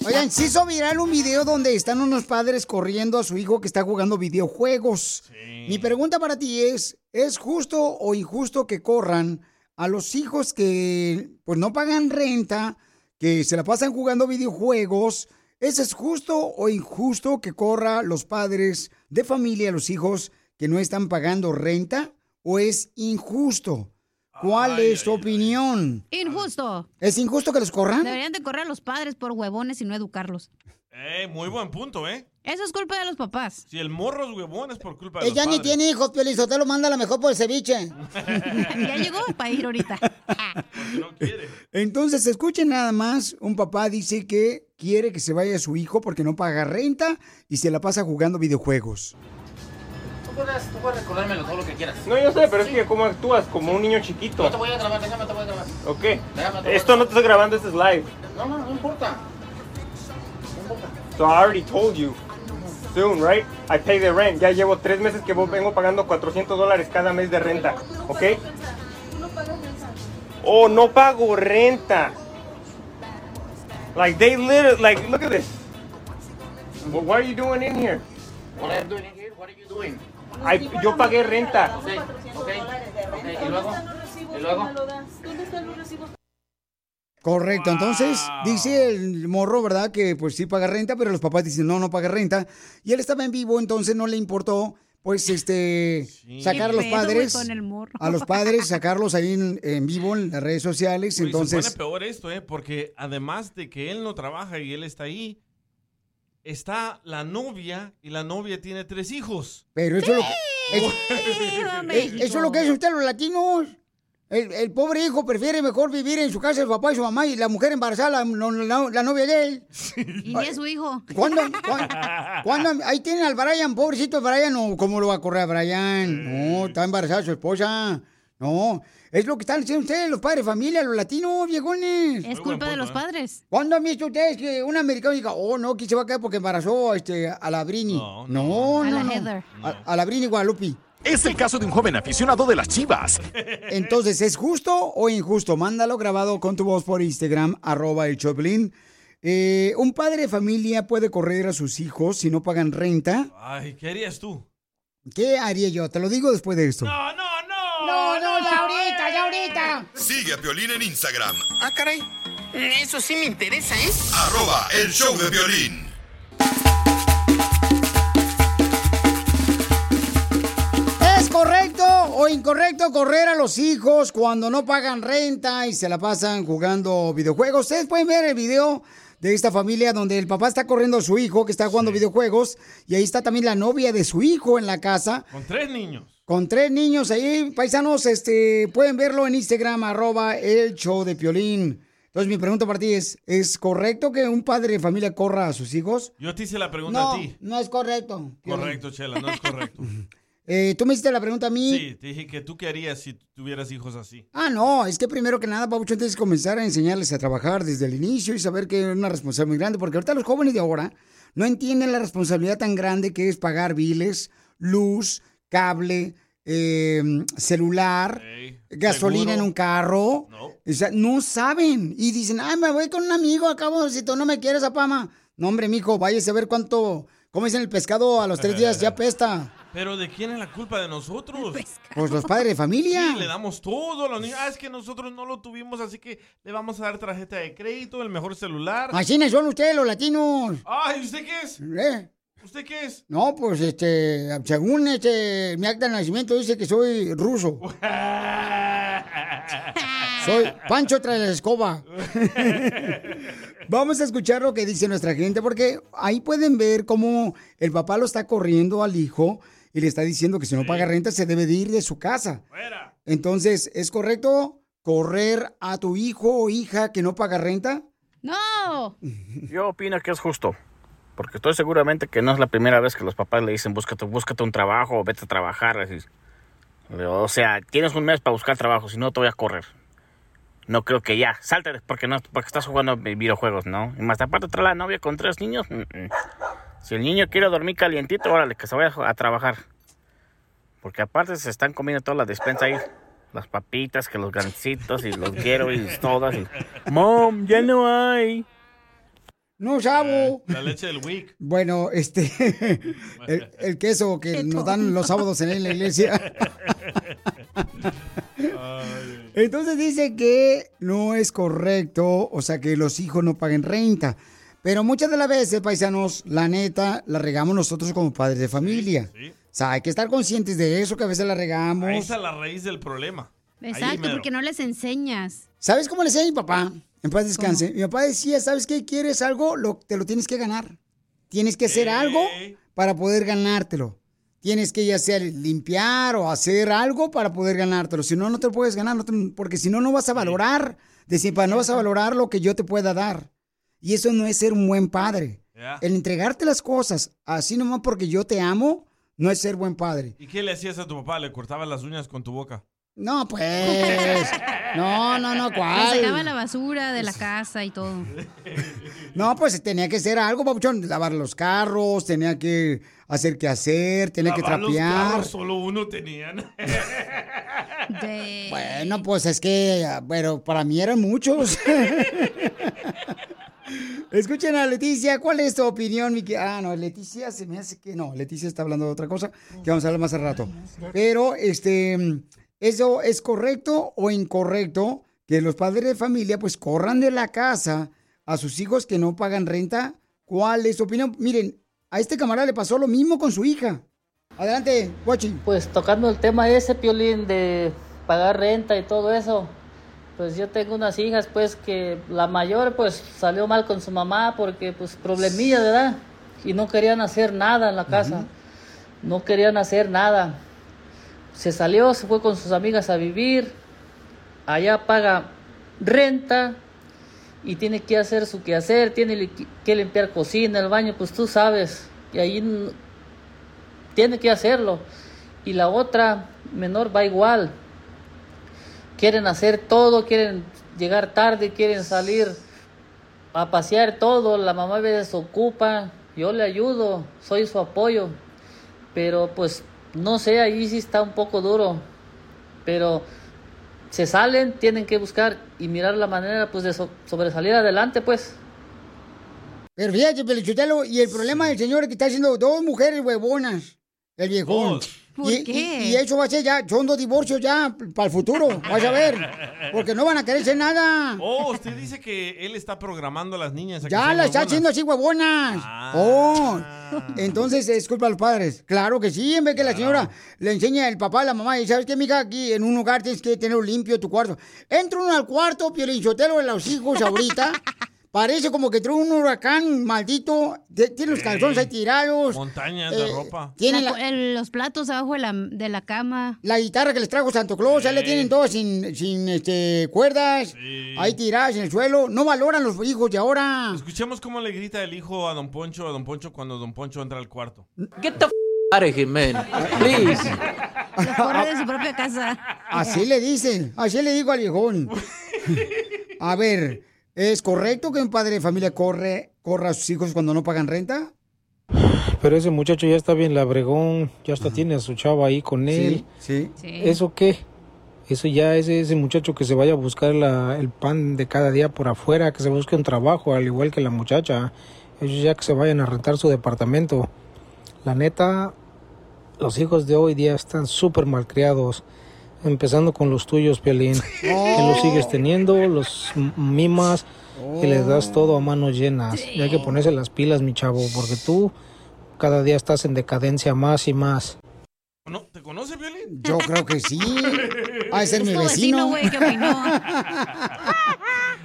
[SPEAKER 1] Oigan, se hizo viral un video donde están unos padres corriendo a su hijo que está jugando videojuegos. Mi pregunta para ti es, ¿es justo o injusto que corran a los hijos que pues no pagan renta, que se la pasan jugando videojuegos? ¿Es es justo o injusto que corra los padres de familia a los hijos que no están pagando renta? ¿O es injusto? ¿Cuál es tu opinión?
[SPEAKER 10] Injusto.
[SPEAKER 1] ¿Es injusto que los corran?
[SPEAKER 10] Deberían de correr a los padres por huevones y no educarlos.
[SPEAKER 2] Eh, muy buen punto, ¿eh?
[SPEAKER 10] Eso es culpa de los papás.
[SPEAKER 2] Si el morro es huevón es por culpa de
[SPEAKER 1] Ella
[SPEAKER 2] los
[SPEAKER 1] ni
[SPEAKER 2] padres.
[SPEAKER 1] tiene hijos, Piolín, lo manda a lo mejor por el ceviche.
[SPEAKER 10] ya llegó para ir ahorita.
[SPEAKER 1] Entonces, escuchen nada más, un papá dice que quiere que se vaya su hijo porque no paga renta y se la pasa jugando videojuegos.
[SPEAKER 19] Tú puedes, tú puedes recordármelo todo lo que quieras.
[SPEAKER 20] No, yo sé, pero es que cómo actúas como un niño chiquito.
[SPEAKER 19] No te voy a grabar, déjame, te voy a grabar.
[SPEAKER 20] Ok.
[SPEAKER 19] Déjame, te
[SPEAKER 20] Esto no te estoy grabando, esto es live.
[SPEAKER 19] No, no, no importa.
[SPEAKER 20] So I already told you. Soon, right? I pay the rent. Ya llevo tres meses que vengo pagando 400 dólares cada mes de renta. ¿Ok? Oh, no pago renta. Like they literally, like look at this. Well, what are you doing in here?
[SPEAKER 19] What are you doing in here? What are you doing?
[SPEAKER 20] I, yo pagué renta.
[SPEAKER 19] Ok, ok, ok. ¿Y luego? ¿Y luego?
[SPEAKER 1] Correcto, entonces dice el morro, ¿verdad? Que pues sí paga renta, pero los papás dicen no, no paga renta. Y él estaba en vivo, entonces no le importó, pues, este, sacar a los padres,
[SPEAKER 10] con el morro.
[SPEAKER 1] a los padres, sacarlos ahí en, en vivo en las redes sociales. Entonces,
[SPEAKER 2] Se pone peor esto, ¿eh? Porque además de que él no trabaja y él está ahí, está la novia y la novia tiene tres hijos.
[SPEAKER 1] pero eso es lo que... es- Eso es lo que hacen ustedes los latinos. El, el pobre hijo prefiere mejor vivir en su casa el papá y su mamá y la mujer embarazada, la, no- la- la novia de él.
[SPEAKER 10] Y ni es su hijo.
[SPEAKER 1] ¿Cuándo, cuándo, cuándo- ahí tienen al Brian, pobrecito Brian, no, ¿cómo lo va a correr a Brian? No, está embarazada su esposa. No, es lo que están haciendo ustedes, los padres de familia, los latinos, viejones.
[SPEAKER 10] Es culpa de los padres.
[SPEAKER 1] ¿Cuándo han visto ustedes que un americano diga, oh, no, que se va a caer porque embarazó este, a la Brini? No, no,
[SPEAKER 10] A
[SPEAKER 1] no.
[SPEAKER 10] la
[SPEAKER 1] no.
[SPEAKER 10] Heather.
[SPEAKER 1] A, a la Brini Guadalupe.
[SPEAKER 21] Es el caso de un joven aficionado de las chivas.
[SPEAKER 1] Entonces, ¿es justo o injusto? Mándalo grabado con tu voz por Instagram, arroba el Choplin. Eh, un padre de familia puede correr a sus hijos si no pagan renta.
[SPEAKER 2] Ay, ¿qué harías tú?
[SPEAKER 1] ¿Qué haría yo? Te lo digo después de esto.
[SPEAKER 2] No, no, no.
[SPEAKER 1] No, no, ya ahorita, ya ahorita.
[SPEAKER 4] Sigue a Piolín en Instagram,
[SPEAKER 16] Ah, caray. Eso sí me interesa, ¿eh?
[SPEAKER 4] arroba el show de violín.
[SPEAKER 1] Correcto o incorrecto correr a los hijos cuando no pagan renta y se la pasan jugando videojuegos? Ustedes pueden ver el video de esta familia donde el papá está corriendo a su hijo que está jugando videojuegos y ahí está también la novia de su hijo en la casa.
[SPEAKER 2] Con tres niños.
[SPEAKER 1] Con tres niños ahí, paisanos, este, pueden verlo en Instagram, arroba el show de Piolín. Entonces mi pregunta para ti es, ¿es correcto que un padre de familia corra a sus hijos?
[SPEAKER 2] Yo te hice la pregunta
[SPEAKER 1] No,
[SPEAKER 2] a ti.
[SPEAKER 1] no es correcto. Piolín.
[SPEAKER 2] Correcto, Chela, no es correcto.
[SPEAKER 1] Eh, Tú me hiciste la pregunta a mí.
[SPEAKER 2] Sí, te dije que tú qué harías si tuvieras hijos así.
[SPEAKER 1] Ah, no, es que primero que nada, Pabucho, antes de comenzar a enseñarles a trabajar desde el inicio y saber que es una responsabilidad muy grande, porque ahorita los jóvenes de ahora no entienden la responsabilidad tan grande que es pagar biles, luz, cable, eh, celular, gasolina
[SPEAKER 3] seguro.
[SPEAKER 1] en un carro. O sea, no saben. Y dicen, ay, me voy con un amigo, acabo, si tú no me quieres, apama. No, hombre, mijo, váyase a ver cuánto, cómo dicen el pescado a los tres días, ya pesta.
[SPEAKER 2] Pero ¿de quién es la culpa de nosotros?
[SPEAKER 1] Pues los padres de familia.
[SPEAKER 2] Sí, le damos todo a los niños. Ah, es que nosotros no lo tuvimos, así que le vamos a dar tarjeta de crédito, el mejor celular.
[SPEAKER 1] Así son ustedes los latinos.
[SPEAKER 2] Ay, ¿usted qué es?
[SPEAKER 1] ¿Eh?
[SPEAKER 2] ¿Usted qué es?
[SPEAKER 1] No, pues este, según este, mi acta de nacimiento dice que soy ruso. Soy Pancho tras la escoba. Vamos a escuchar lo que dice nuestra gente, porque ahí pueden ver cómo el papá lo está corriendo al hijo y le está diciendo que si no paga renta se debe de ir de su casa. Entonces, ¿es correcto correr a tu hijo o hija que no paga renta?
[SPEAKER 10] ¡No!
[SPEAKER 22] Yo opino que es justo. Porque estoy seguramente que no es la primera vez que los papás le dicen búscate, búscate un trabajo o vete a trabajar. así. O sea, tienes un mes para buscar trabajo, si no te voy a correr. No creo que ya, salte porque no, porque estás jugando videojuegos, ¿no? Y más aparte trae la novia con tres niños. mm, mm. Si el niño quiere dormir calientito, órale, que se vaya a trabajar. Porque aparte se están comiendo toda la despensa ahí. Las papitas, que los gancitos y los quiero y todas. y, Mom, ya no hay.
[SPEAKER 1] No, chavo.
[SPEAKER 2] La leche del week.
[SPEAKER 1] Bueno, este, el, el queso que nos dan los sábados en la iglesia. Entonces dice que no es correcto, o sea, que los hijos no paguen renta. Pero muchas de las veces, paisanos, la neta, la regamos nosotros como padres de familia. O sea, hay que estar conscientes de eso, que a veces la regamos.
[SPEAKER 2] Ahí está la raíz del problema.
[SPEAKER 10] Exacto, porque no les enseñas.
[SPEAKER 1] ¿Sabes cómo le decía a mi papá? En paz descanse. Mi papá decía, ¿sabes qué? ¿Quieres algo? Lo, te lo tienes que ganar. Tienes que hacer algo para poder ganártelo. Tienes que ya sea limpiar o hacer algo para poder ganártelo. Si no, no te lo puedes ganar. no te- porque si no, no vas a valorar. Decir, no vas a valorar lo que yo te pueda dar. Y eso no es ser un buen padre. El entregarte las cosas así nomás porque yo te amo, no es ser buen padre.
[SPEAKER 2] ¿Y qué le hacías a tu papá? ¿Le cortabas las uñas con tu boca?
[SPEAKER 1] No, pues. No, no, no,
[SPEAKER 10] Le
[SPEAKER 1] ¿cuál?
[SPEAKER 10] sacaba la basura de la casa y todo.
[SPEAKER 1] No, pues tenía que hacer algo, papuchón. Lavar los carros, tenía que hacer que hacer, tenía que
[SPEAKER 2] los
[SPEAKER 1] trapear.
[SPEAKER 2] carros, solo uno tenían.
[SPEAKER 1] Bueno, pues es que, ah, bueno, para mí eran muchos. Escuchen a Leticia, ¿cuál es tu opinión, Miki? Ah, no, Leticia se me hace que no, Leticia está hablando de otra cosa que vamos a hablar más al rato. Pero, este, ¿eso es correcto o incorrecto que los padres de familia pues corran de la casa a sus hijos que no pagan renta? ¿Cuál es tu opinión? Miren, a este camarada le pasó lo mismo con su hija. Adelante, Guachi.
[SPEAKER 23] Pues tocando el tema ese, Piolín, de pagar renta y todo eso, pues yo tengo unas hijas, pues que la mayor pues salió mal con su mamá porque pues problemillas, ¿verdad? Y no querían hacer nada en la casa, no querían hacer nada. Se salió, se fue con sus amigas a vivir, allá paga renta y tiene que hacer su quehacer, tiene que limpiar cocina, el baño, pues tú sabes, y ahí tiene que hacerlo. Y la otra menor va igual. Quieren hacer todo, quieren llegar tarde, quieren salir a pasear todo. La mamá a veces se ocupa, yo le ayudo, soy su apoyo. Pero pues no sé, ahí sí está un poco duro. Pero se salen, tienen que buscar y mirar la manera pues de so- sobresalir adelante pues.
[SPEAKER 1] Pero fíjate, Pelichotelo, y el problema del señor es que está haciendo dos mujeres huevonas, el viejón.
[SPEAKER 10] ¿Por
[SPEAKER 1] y,
[SPEAKER 10] qué?
[SPEAKER 1] y- y eso va a ser ya, son dos divorcios ya para el futuro, vas a ver. Porque no van a querer hacer nada.
[SPEAKER 2] Oh, usted dice que él está programando a las niñas. a
[SPEAKER 1] Ya
[SPEAKER 2] sean
[SPEAKER 1] la está haciendo así huevonas. Oh, entonces es culpa de los padres. Claro que sí, en vez que la señora le enseña el papá a la mamá y sabes que mija aquí en un lugar tienes que tener limpio tu cuarto. Entra uno al cuarto, Piolinchotelo de los hijos ahorita. Parece como que trae un huracán maldito. de- Tiene los calzones ahí tirados.
[SPEAKER 2] Montañas de
[SPEAKER 1] Eh,
[SPEAKER 2] ropa.
[SPEAKER 1] Tiene
[SPEAKER 10] La
[SPEAKER 1] la-
[SPEAKER 10] cu- el- los platos abajo de la, de la cama.
[SPEAKER 1] La guitarra que les trajo Santo Claus, ya le tienen todas sin, sin este, cuerdas, ahí tiradas en el suelo. No valoran los hijos de ahora.
[SPEAKER 2] Escuchemos cómo le grita el hijo a Don Poncho, a Don Poncho cuando Don Poncho entra al cuarto.
[SPEAKER 24] Get the f out of here, man. Please.
[SPEAKER 10] Lo corre de su propia casa.
[SPEAKER 1] Así le dicen, así le digo al viejón. A ver, ¿es correcto que un padre de familia corre, corra a sus hijos cuando no pagan renta?
[SPEAKER 25] Pero ese muchacho ya está bien labregón, ya hasta tiene a su chava ahí con él.
[SPEAKER 1] Sí,
[SPEAKER 25] ¿Eso qué? Eso ya es ese muchacho que se vaya a buscar la- el pan de cada día por afuera, que se busque un trabajo, al igual que la muchacha. Ellos ya que se vayan a rentar su departamento. La neta, los hijos de hoy día están súper malcriados. Empezando con los tuyos, Piolín. Que los sigues teniendo, los mimas y les das todo a manos llenas. Y hay que ponerse las pilas, mi chavo, porque tú cada día estás en decadencia más y más.
[SPEAKER 2] ¿No? ¿Te conoce, Violín?
[SPEAKER 1] Yo creo que sí. Ha de ser mi vecino.
[SPEAKER 25] vecino, ¿qué opinó?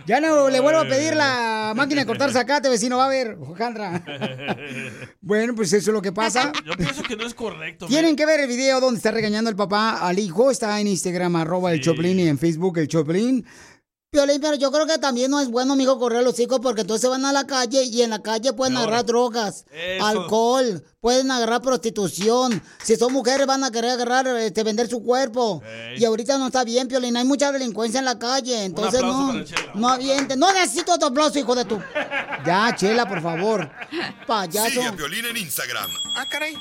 [SPEAKER 1] Ya no le vuelvo a pedir la máquina de cortar zacate, vecino, va a ver, Alejandra. Bueno, pues eso es lo que pasa.
[SPEAKER 2] Yo pienso que no es correcto.
[SPEAKER 1] Tienen que ver el video donde está regañando el papá al hijo. Está en Instagram, arroba el Choplin, y en Facebook el Choplin. Piolín, pero yo creo que también no es bueno, mijo, correr los hijos porque entonces van a la calle y en la calle pueden agarrar drogas,
[SPEAKER 3] Eso.
[SPEAKER 1] alcohol, pueden agarrar prostitución. Si son mujeres van a querer agarrar, este, vender su cuerpo. Y ahorita no está bien, Piolín, hay mucha delincuencia en la calle, entonces no, no avienten. No necesito otro aplauso, hijo de tu. Ya, Chela, por favor. Payaso.
[SPEAKER 4] Sigue a Piolín en Instagram,
[SPEAKER 16] Ah, caray.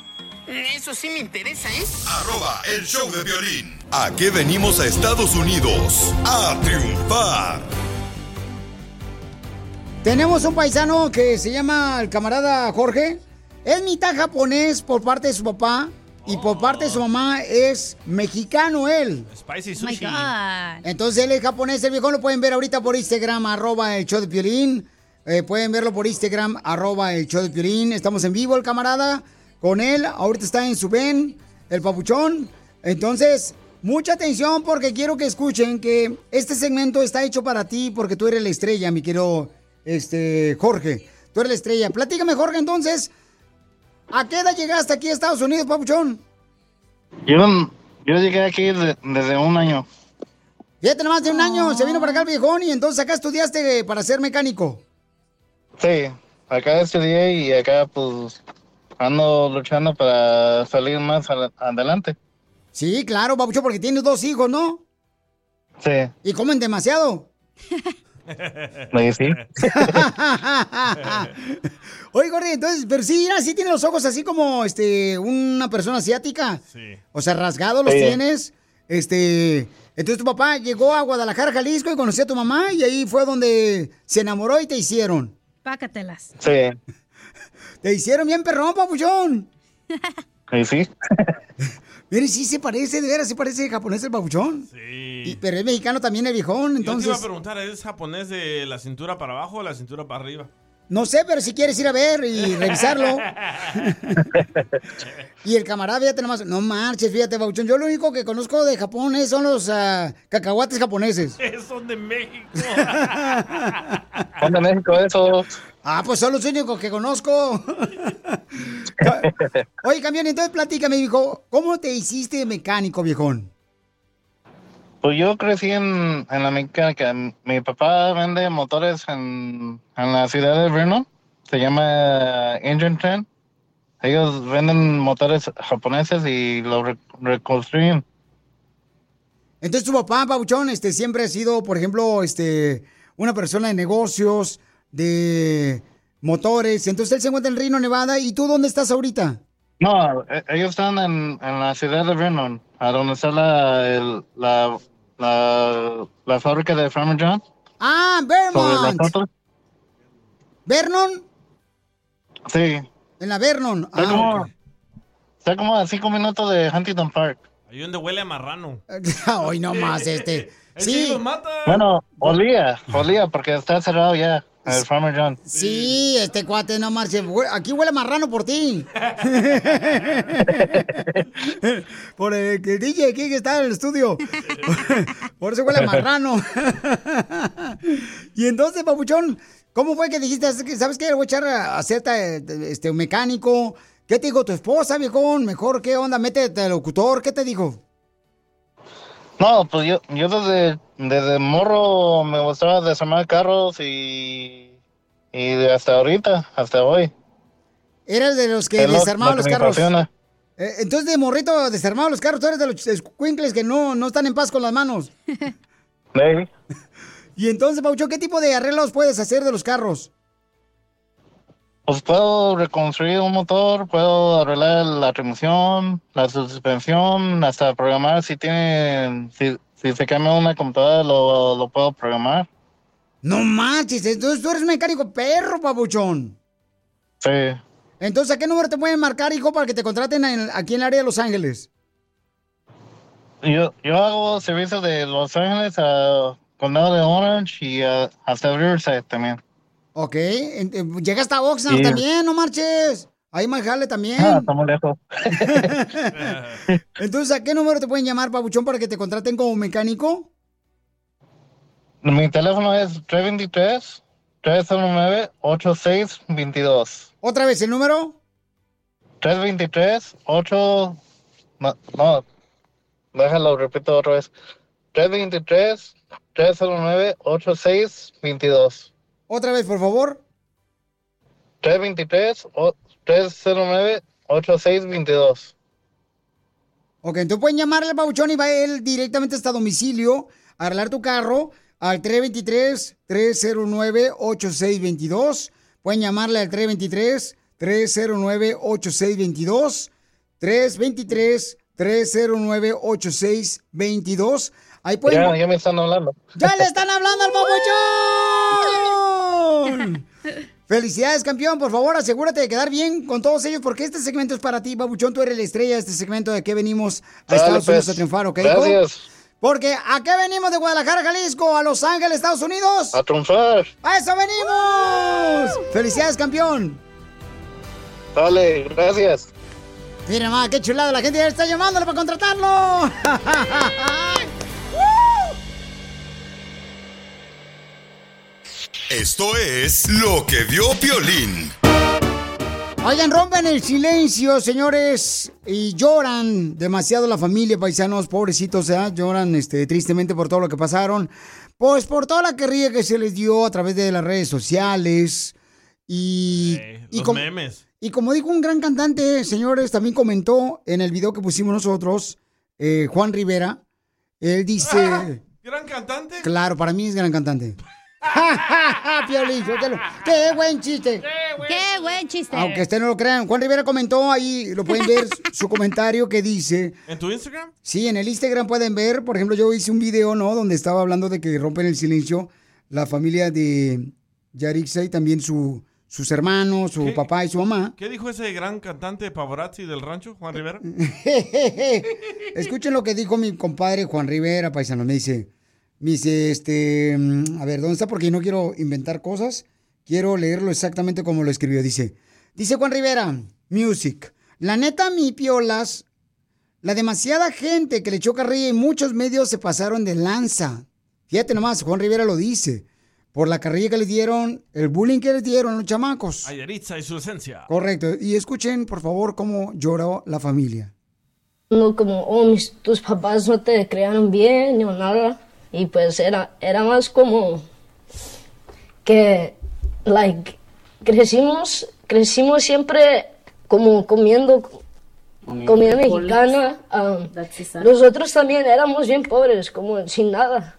[SPEAKER 16] Eso sí me interesa, ¿eh?
[SPEAKER 4] arroba el show de violín. ¿A qué venimos a Estados Unidos? A triunfar.
[SPEAKER 1] Tenemos un paisano que se llama el camarada Jorge. Es mitad japonés por parte de su papá y por parte de su mamá es mexicano él.
[SPEAKER 2] Spicy
[SPEAKER 10] Oh my
[SPEAKER 2] sushi.
[SPEAKER 10] God.
[SPEAKER 1] Entonces él es japonés, el viejo lo pueden ver ahorita por Instagram, arroba el show de Piolín. Eh, pueden verlo por Instagram, arroba el show de Piolín. Estamos en vivo, el camarada, con él. Ahorita está en su ven, el papuchón. Entonces, mucha atención porque quiero que escuchen que este segmento está hecho para ti porque tú eres la estrella, mi querido este, Jorge. Tú eres la estrella. Platícame, Jorge, entonces, ¿a qué edad llegaste aquí a Estados Unidos, papuchón?
[SPEAKER 26] Yo, yo llegué aquí de- desde un año.
[SPEAKER 1] Fíjate, nomás de un año se vino para acá el viejón y entonces acá estudiaste para ser mecánico.
[SPEAKER 26] Sí, acá estudié y acá pues ando luchando para salir más adelante.
[SPEAKER 1] Sí, claro, papuchón, porque tienes dos hijos, ¿no?
[SPEAKER 26] Sí,
[SPEAKER 1] Y comen demasiado.
[SPEAKER 26] me sí.
[SPEAKER 1] Oye, Jorge, entonces, pero sí, mira, sí tiene los ojos así como este una persona asiática.
[SPEAKER 2] Sí.
[SPEAKER 1] O sea, rasgados los
[SPEAKER 26] Sí.
[SPEAKER 1] tienes. Este. Entonces tu papá llegó a Guadalajara, Jalisco, y conoció a tu mamá, y ahí fue donde se enamoró y te hicieron.
[SPEAKER 10] Pácatelas.
[SPEAKER 26] Sí,
[SPEAKER 1] Te hicieron bien perrón, papuchón.
[SPEAKER 26] y sí.
[SPEAKER 1] Mire, sí se parece, de veras, se parece japonés el papuchón.
[SPEAKER 2] Sí.
[SPEAKER 1] Y- pero es mexicano también el viejón,
[SPEAKER 2] Yo te
[SPEAKER 1] entonces.
[SPEAKER 2] iba a preguntar, ¿es japonés de la cintura para abajo o la cintura para arriba?
[SPEAKER 1] No sé, pero si quieres ir a ver y revisarlo. y el camarada, fíjate nomás, no marches, fíjate, Bauchón. Yo lo único que conozco de Japón es- son los ah, cacahuates japoneses.
[SPEAKER 2] Son de México.
[SPEAKER 26] Son de México eso.
[SPEAKER 1] Ah, pues son los únicos que conozco. Oye, campeón, entonces platícame, viejo, ¿cómo te hiciste mecánico, viejón?
[SPEAKER 26] Pues yo crecí en, en la mecánica. Mi papá vende motores en, en la ciudad de Vernon. Se llama Engine Trend. Ellos venden motores japoneses y los re- reconstruyen.
[SPEAKER 1] Entonces tu papá, Pabuchón, este, siempre ha sido, por ejemplo, este, una persona de negocios, de motores. Entonces él se encuentra en Reno, Nevada. ¿Y tú dónde estás ahorita?
[SPEAKER 26] No, e- ellos están en, en la ciudad de Vernon, a donde está la, el- la, la, la fábrica de Farmer John.
[SPEAKER 1] Ah,
[SPEAKER 26] Sobre las
[SPEAKER 1] Vermont. ¿Vernon?
[SPEAKER 26] Sí.
[SPEAKER 1] En la Vernon.
[SPEAKER 26] Está,
[SPEAKER 1] Ah,
[SPEAKER 26] como, está como a cinco minutos de Huntington Park.
[SPEAKER 2] Ahí donde huele a marrano.
[SPEAKER 1] Hoy no más, este.
[SPEAKER 2] Sí, mata.
[SPEAKER 26] Bueno, olía, olía, porque está cerrado ya, el Farmer John.
[SPEAKER 1] sí, este cuate no marche. Aquí huele a marrano por ti. por el, el DJ aquí que está en el estudio. por eso huele a marrano. y entonces, papuchón, ¿cómo fue que dijiste, sabes qué, voy a echar a hacer este, un mecánico? ¿Qué te dijo tu esposa, viejón? Mejor, ¿qué onda? Métete al locutor. ¿Qué te dijo?
[SPEAKER 26] No, pues yo, yo desde, desde morro me gustaba desarmar carros y, y hasta ahorita, hasta hoy.
[SPEAKER 1] Eras de los que
[SPEAKER 26] Es
[SPEAKER 1] desarmaban
[SPEAKER 26] lo
[SPEAKER 1] los
[SPEAKER 26] que
[SPEAKER 1] carros. Eh, entonces, de morrito desarmado los carros, tú eres de los escuincles que no, no están en paz con las manos.
[SPEAKER 26] Sí.
[SPEAKER 1] Y entonces, Paucho, ¿qué tipo de arreglos puedes hacer de los carros?
[SPEAKER 26] Pues puedo reconstruir un motor, puedo arreglar la transmisión, la suspensión, hasta programar si tiene, si, si se cambia una computadora lo, lo puedo programar.
[SPEAKER 1] No manches, entonces tú eres un mecánico perro, papuchón.
[SPEAKER 26] Sí.
[SPEAKER 1] Entonces, ¿a qué número te pueden marcar, hijo, para que te contraten en- aquí en el área de Los Ángeles?
[SPEAKER 26] Yo, yo hago servicios de Los Ángeles a Condado de Orange y a- hasta Riverside también.
[SPEAKER 1] Ok, llega hasta Oxnard
[SPEAKER 26] Sí.
[SPEAKER 1] también, no marches. Ahí manjale también.
[SPEAKER 26] Ah, estamos lejos.
[SPEAKER 1] Entonces, ¿a qué número te pueden llamar, papuchón, para que te contraten como mecánico?
[SPEAKER 26] Mi teléfono es 323-309-8622.
[SPEAKER 1] ¿Otra vez el número?
[SPEAKER 26] 323-8... No, no, déjalo, repito otra vez. 323-309-8622.
[SPEAKER 1] Otra vez, por favor.
[SPEAKER 26] 323-309-8622.
[SPEAKER 1] Ok, entonces pueden llamarle al Pabuchón y va él directamente hasta domicilio a arreglar tu carro al 323-309-8622. Pueden llamarle al 323-309-8622. 323-309-8622. Ahí pueden...
[SPEAKER 26] Ya, ya me están hablando.
[SPEAKER 1] ¡Ya le están hablando al Pabuchón! Felicidades, campeón. Por favor, asegúrate de quedar bien con todos ellos porque este segmento es para ti, Babuchón. Tú eres la estrella de este segmento de que venimos a
[SPEAKER 26] Dale,
[SPEAKER 1] Estados Unidos
[SPEAKER 26] pues.
[SPEAKER 1] a triunfar, ¿ok?
[SPEAKER 26] Gracias.
[SPEAKER 1] Porque ¿a qué venimos de Guadalajara, Jalisco? ¿A Los Ángeles, Estados Unidos?
[SPEAKER 26] A triunfar.
[SPEAKER 1] ¡A eso venimos! ¡Felicidades, campeón!
[SPEAKER 26] Dale, gracias.
[SPEAKER 1] Mira, ma, qué chulada. La gente ya está llamándole para contratarlo.
[SPEAKER 4] Esto es lo que vio Piolín.
[SPEAKER 1] Oigan, rompen el silencio, señores, y lloran demasiado la familia, paisanos, pobrecitos, ¿eh? lloran este, tristemente por todo lo que pasaron, pues por toda la querría que se les dio a través de las redes sociales y, y,
[SPEAKER 2] Los
[SPEAKER 1] como,
[SPEAKER 2] memes.
[SPEAKER 1] y como dijo un gran cantante, señores, también comentó en el video que pusimos nosotros, eh, Juan Rivera, él dice,
[SPEAKER 2] ¿Gran cantante?
[SPEAKER 1] claro, para mí es gran cantante. Piolín, suéltalo. ¡Qué buen chiste!
[SPEAKER 10] ¡Qué buen chiste!
[SPEAKER 1] Aunque usted no lo crean, Juan Rivera comentó ahí, lo pueden ver, su comentario que dice...
[SPEAKER 2] ¿En tu Instagram?
[SPEAKER 1] Sí, en el Instagram pueden ver, por ejemplo, yo hice un video, ¿no? Donde estaba hablando de que rompen el silencio la familia de Yarixa y también su, sus hermanos, su papá y su mamá.
[SPEAKER 2] ¿Qué dijo ese gran cantante Pavarazzi del rancho, Juan Rivera?
[SPEAKER 1] Escuchen lo que dijo mi compadre Juan Rivera, paisano. Me dice, me dice, este, mm, a ver, ¿dónde está? Porque no quiero inventar cosas. Quiero leerlo exactamente como lo escribió. Dice, dice Juan Rivera, music. La neta, mi piolas, la demasiada gente que le echó carrilla y muchos medios se pasaron de lanza. Fíjate nomás, Juan Rivera lo dice. Por la carrilla que le dieron, el bullying que les dieron a los chamacos.
[SPEAKER 2] A Yaritza y su esencia.
[SPEAKER 1] Correcto. Y escuchen, por favor, cómo lloró la familia.
[SPEAKER 5] no como, oh, mis, tus papás no te crearon bien o nada. Y pues era, era más como que, like, crecimos, crecimos siempre como comiendo comida mexicana. um, nosotros también éramos bien pobres, como sin nada.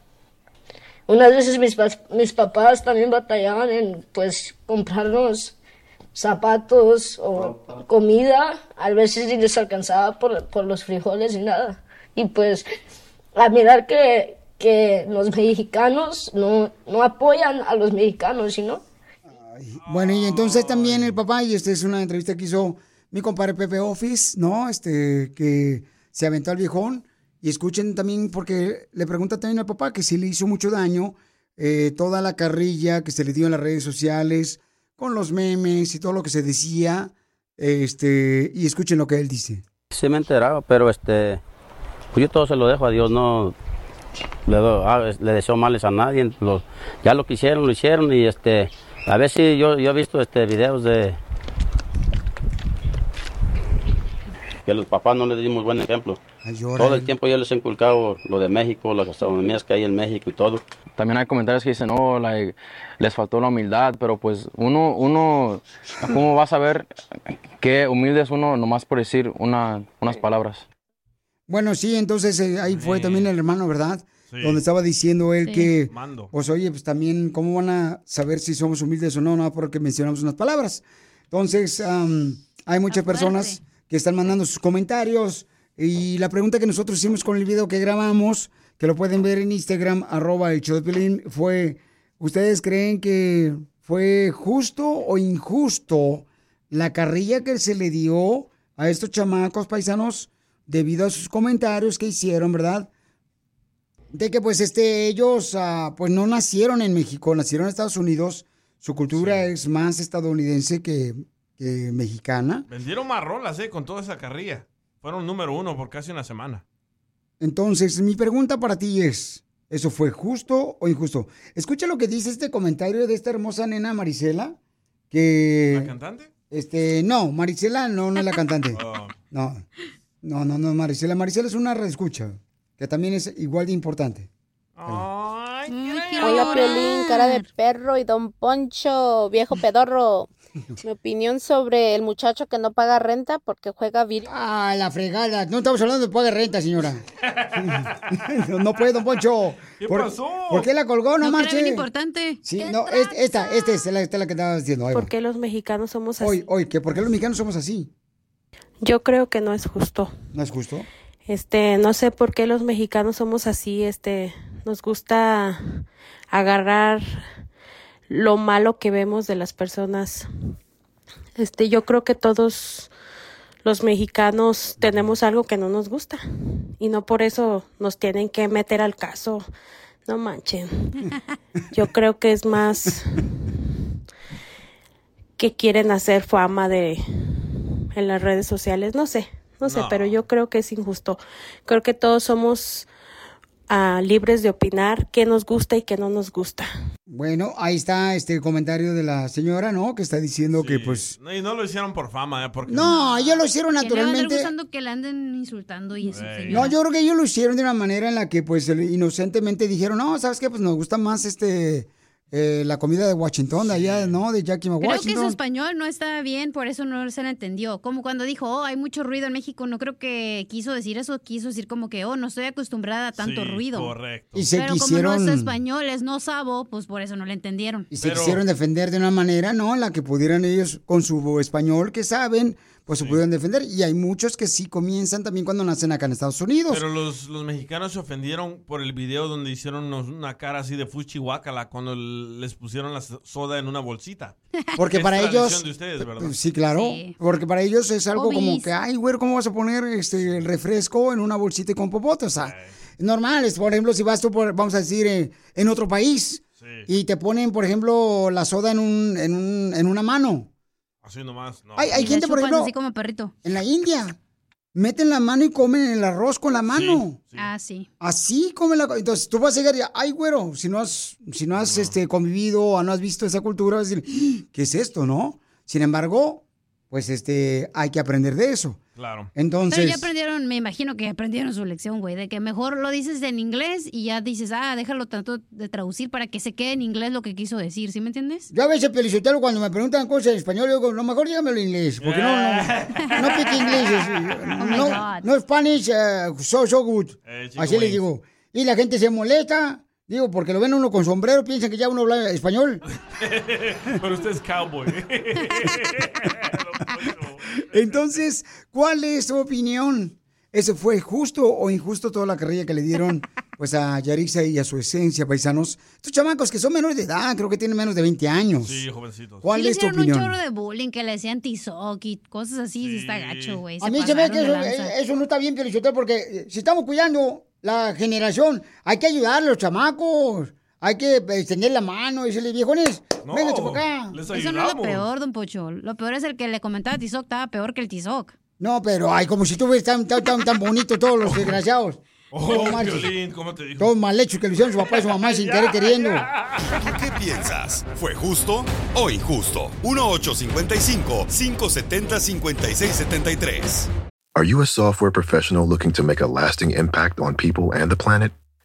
[SPEAKER 5] Unas veces mis, mis papás también batallaban en, pues, comprarnos zapatos o comida. A veces ni les alcanzaba por, por los frijoles y nada. Y pues, a mirar que, que los mexicanos no, no apoyan a los mexicanos, sino
[SPEAKER 1] Bueno, y entonces también el papá, y esta es una entrevista que hizo mi compadre Pepe Office, ¿no? Este, que se aventó al viejón. Y escuchen también, porque le pregunta también al papá que si le hizo mucho daño eh, toda la carrilla que se le dio en las redes sociales, con los memes y todo lo que se decía. Este, y escuchen lo que él dice.
[SPEAKER 6] Sí me he enterado, pero este, pues yo todo se lo dejo a Dios, no le, ah, le deseo males a nadie. Lo- ya lo que hicieron, lo hicieron y este, a ver si yo, yo he visto este videos de que los papás no les dimos buen ejemplo. Todo el tiempo yo les he inculcado lo de México, las gastronomías que hay en México y todo.
[SPEAKER 27] También hay comentarios que dicen, no, like, les faltó la humildad, pero pues uno, uno, ¿cómo va a saber qué humilde es uno nomás por decir una, unas palabras?
[SPEAKER 1] Bueno, sí, entonces eh, ahí fue también el hermano, ¿verdad?
[SPEAKER 27] Sí.
[SPEAKER 1] Donde estaba diciendo él
[SPEAKER 27] Sí.
[SPEAKER 1] que,
[SPEAKER 27] Mando.
[SPEAKER 1] pues oye, pues también, ¿cómo van a saber si somos humildes o no? No, porque mencionamos unas palabras. Entonces, am, hay muchas personas que están mandando sus comentarios y la pregunta que nosotros hicimos con el video que grabamos, que lo pueden ver en Instagram, arroba el show de fue, ¿ustedes creen que fue justo o injusto la carrilla que se le dio a estos chamacos paisanos debido a sus comentarios que hicieron, ¿verdad? De que pues este ellos ah, pues no nacieron en México, nacieron en Estados Unidos. Su cultura es más estadounidense que, que mexicana.
[SPEAKER 2] Vendieron más rolas, ¿eh? Con toda esa carrilla. Fueron número uno por casi una semana.
[SPEAKER 1] Entonces, mi pregunta para ti es, ¿Eso fue justo o injusto? Escucha lo que dice este comentario de esta hermosa nena Marisela, que...
[SPEAKER 2] ¿La cantante?
[SPEAKER 1] Este, no, Marisela no, no es la cantante.
[SPEAKER 2] Oh.
[SPEAKER 1] No, no, no, no, Marisela. Marisela es una reescucha, que también es igual de importante.
[SPEAKER 28] Hola, Piolín, cara de perro y Don Poncho, viejo pedorro. Mi opinión sobre el muchacho que no paga renta porque juega video.
[SPEAKER 1] Ah, la fregada. No estamos hablando de pagar renta, señora. no, no puede, don Poncho.
[SPEAKER 18] ¿Qué
[SPEAKER 1] ¿Por,
[SPEAKER 18] pasó?
[SPEAKER 1] ¿Por qué la colgó? No,
[SPEAKER 10] No,
[SPEAKER 1] marche.
[SPEAKER 10] bien importante.
[SPEAKER 1] Sí, no, es- esta, esta es la, esta es la que estaba diciendo. Ahí va.
[SPEAKER 28] ¿Por qué los mexicanos somos así?
[SPEAKER 1] Hoy, hoy, que ¿por qué los mexicanos somos así?
[SPEAKER 28] Yo creo que no es justo.
[SPEAKER 1] ¿No es justo?
[SPEAKER 28] Este, no sé por qué los mexicanos somos así, este, nos gusta agarrar lo malo que vemos de las personas. Este, yo creo que todos los mexicanos tenemos algo que no nos gusta y no por eso nos tienen que meter al caso. No manchen. Yo creo que es más que quieren hacer fama de en las redes sociales, no sé, no sé,
[SPEAKER 29] No.
[SPEAKER 28] pero yo creo que es injusto. Creo que todos somos ah, libres de opinar qué nos gusta y qué no nos gusta.
[SPEAKER 1] Bueno, ahí está este comentario de la señora, ¿no? Que está diciendo que pues...
[SPEAKER 2] No, y no lo hicieron por fama, ¿eh? Porque
[SPEAKER 1] No, ellos lo hicieron naturalmente.
[SPEAKER 10] gustando que le anden insultando y eso.
[SPEAKER 1] No, yo creo que ellos lo hicieron de una manera en la que pues inocentemente dijeron, no, ¿sabes qué? Pues nos gusta más este... eh, la comida de Washington, de allá, ¿no? De Jackie
[SPEAKER 10] Creo que su
[SPEAKER 1] Washington.
[SPEAKER 10] español no está bien, por eso no se le entendió. Como cuando dijo, oh, hay mucho ruido en México, no creo que quiso decir eso, quiso decir como que, oh, no estoy acostumbrada a tanto
[SPEAKER 2] Sí,
[SPEAKER 10] ruido.
[SPEAKER 2] correcto.
[SPEAKER 1] Y se
[SPEAKER 10] Pero
[SPEAKER 1] quisieron-
[SPEAKER 10] como no es español, es no sabo, pues por eso no le entendieron.
[SPEAKER 1] Y se quisieron defender de una manera, ¿no? La que pudieran ellos, con su español que saben, pues se pudieran defender. Y hay muchos que sí comienzan también cuando nacen acá en Estados Unidos.
[SPEAKER 2] Pero los, los mexicanos se ofendieron por el video donde hicieron una cara así de fuchihuacala cuando les pusieron la so- soda en una bolsita.
[SPEAKER 1] Porque
[SPEAKER 2] Es
[SPEAKER 1] para ellos.
[SPEAKER 2] de ustedes, ¿verdad?
[SPEAKER 1] Sí, claro. Porque para ellos es algo como que, ay, güey, ¿cómo vas a poner este, el refresco en una bolsita y con popote? O sea, es normal. Es, por ejemplo, si vas tú, por, vamos a decir, eh, en otro país y te ponen, por ejemplo, la soda en, un, en, un, en una mano.
[SPEAKER 2] Así nomás. No.
[SPEAKER 1] Hay, hay
[SPEAKER 10] Y
[SPEAKER 1] gente, por ejemplo,
[SPEAKER 10] así como perrito.
[SPEAKER 1] en la India, meten la mano y comen el arroz con la mano.
[SPEAKER 10] Ah, sí.
[SPEAKER 1] Así come la Entonces tú vas a llegar y, ay, güero, si no has, si no has este, convivido o no has visto esa cultura, vas a decir, "¡Ah! ¿qué es esto, no? Sin embargo, pues este, hay que aprender de eso.
[SPEAKER 2] Claro.
[SPEAKER 1] Entonces.
[SPEAKER 10] Pero ya aprendieron, me imagino que aprendieron su lección, güey, de que mejor lo dices en inglés y ya dices, ah, déjalo tanto de traducir para que se quede en inglés lo que quiso decir, ¿sí me entiendes?
[SPEAKER 1] Yo a veces, Pelicotelo, cuando me preguntan cosas en español, yo digo, lo mejor dígamelo en inglés, porque no, no, no pique inglés. No, no Spanish, eh, so, so good.
[SPEAKER 2] Eh, chico,
[SPEAKER 1] Así le
[SPEAKER 2] güey.
[SPEAKER 1] digo. Y la gente se molesta, digo, porque lo ven uno con sombrero, piensan que ya uno habla español.
[SPEAKER 2] Pero usted es cowboy.
[SPEAKER 1] Entonces, ¿cuál es tu opinión? ¿Ese fue justo o injusto toda la carrilla que le dieron pues a Yarixa y a su esencia, paisanos? Estos chamacos que son menores de edad, creo que tienen menos de 20 años.
[SPEAKER 2] Sí, jovencitos.
[SPEAKER 1] ¿Cuál
[SPEAKER 10] Sí
[SPEAKER 1] es tu opinión?
[SPEAKER 10] un chorro de bullying que le decían tizoc y cosas así, sí, está gacho, güey.
[SPEAKER 1] A mí se ve
[SPEAKER 10] pasaron
[SPEAKER 1] que eso, eh, eso no está bien, Pielichotelo, porque eh, si estamos cuidando la generación, hay que ayudar a los chamacos. Hay que extender la mano y decirle, viejones, venga, para acá.
[SPEAKER 10] Eso no es lo peor, don Pocho. Lo peor es el que le comentaba a Tizoc, estaba peor que el Tizoc.
[SPEAKER 1] No, pero ay, como si tú ves tan, tan, tan, tan bonito todos los desgraciados.
[SPEAKER 2] Oh,
[SPEAKER 1] No marches.
[SPEAKER 2] Violín, ¿cómo te dijo?
[SPEAKER 1] Todos mal hechos que lo hicieron su papá y su mamá sin querer queriendo.
[SPEAKER 4] ¿Tú qué piensas? ¿Fue justo o injusto? 1-855-570-5673.
[SPEAKER 30] Are you a software professional looking to make a lasting impact on people and the planet?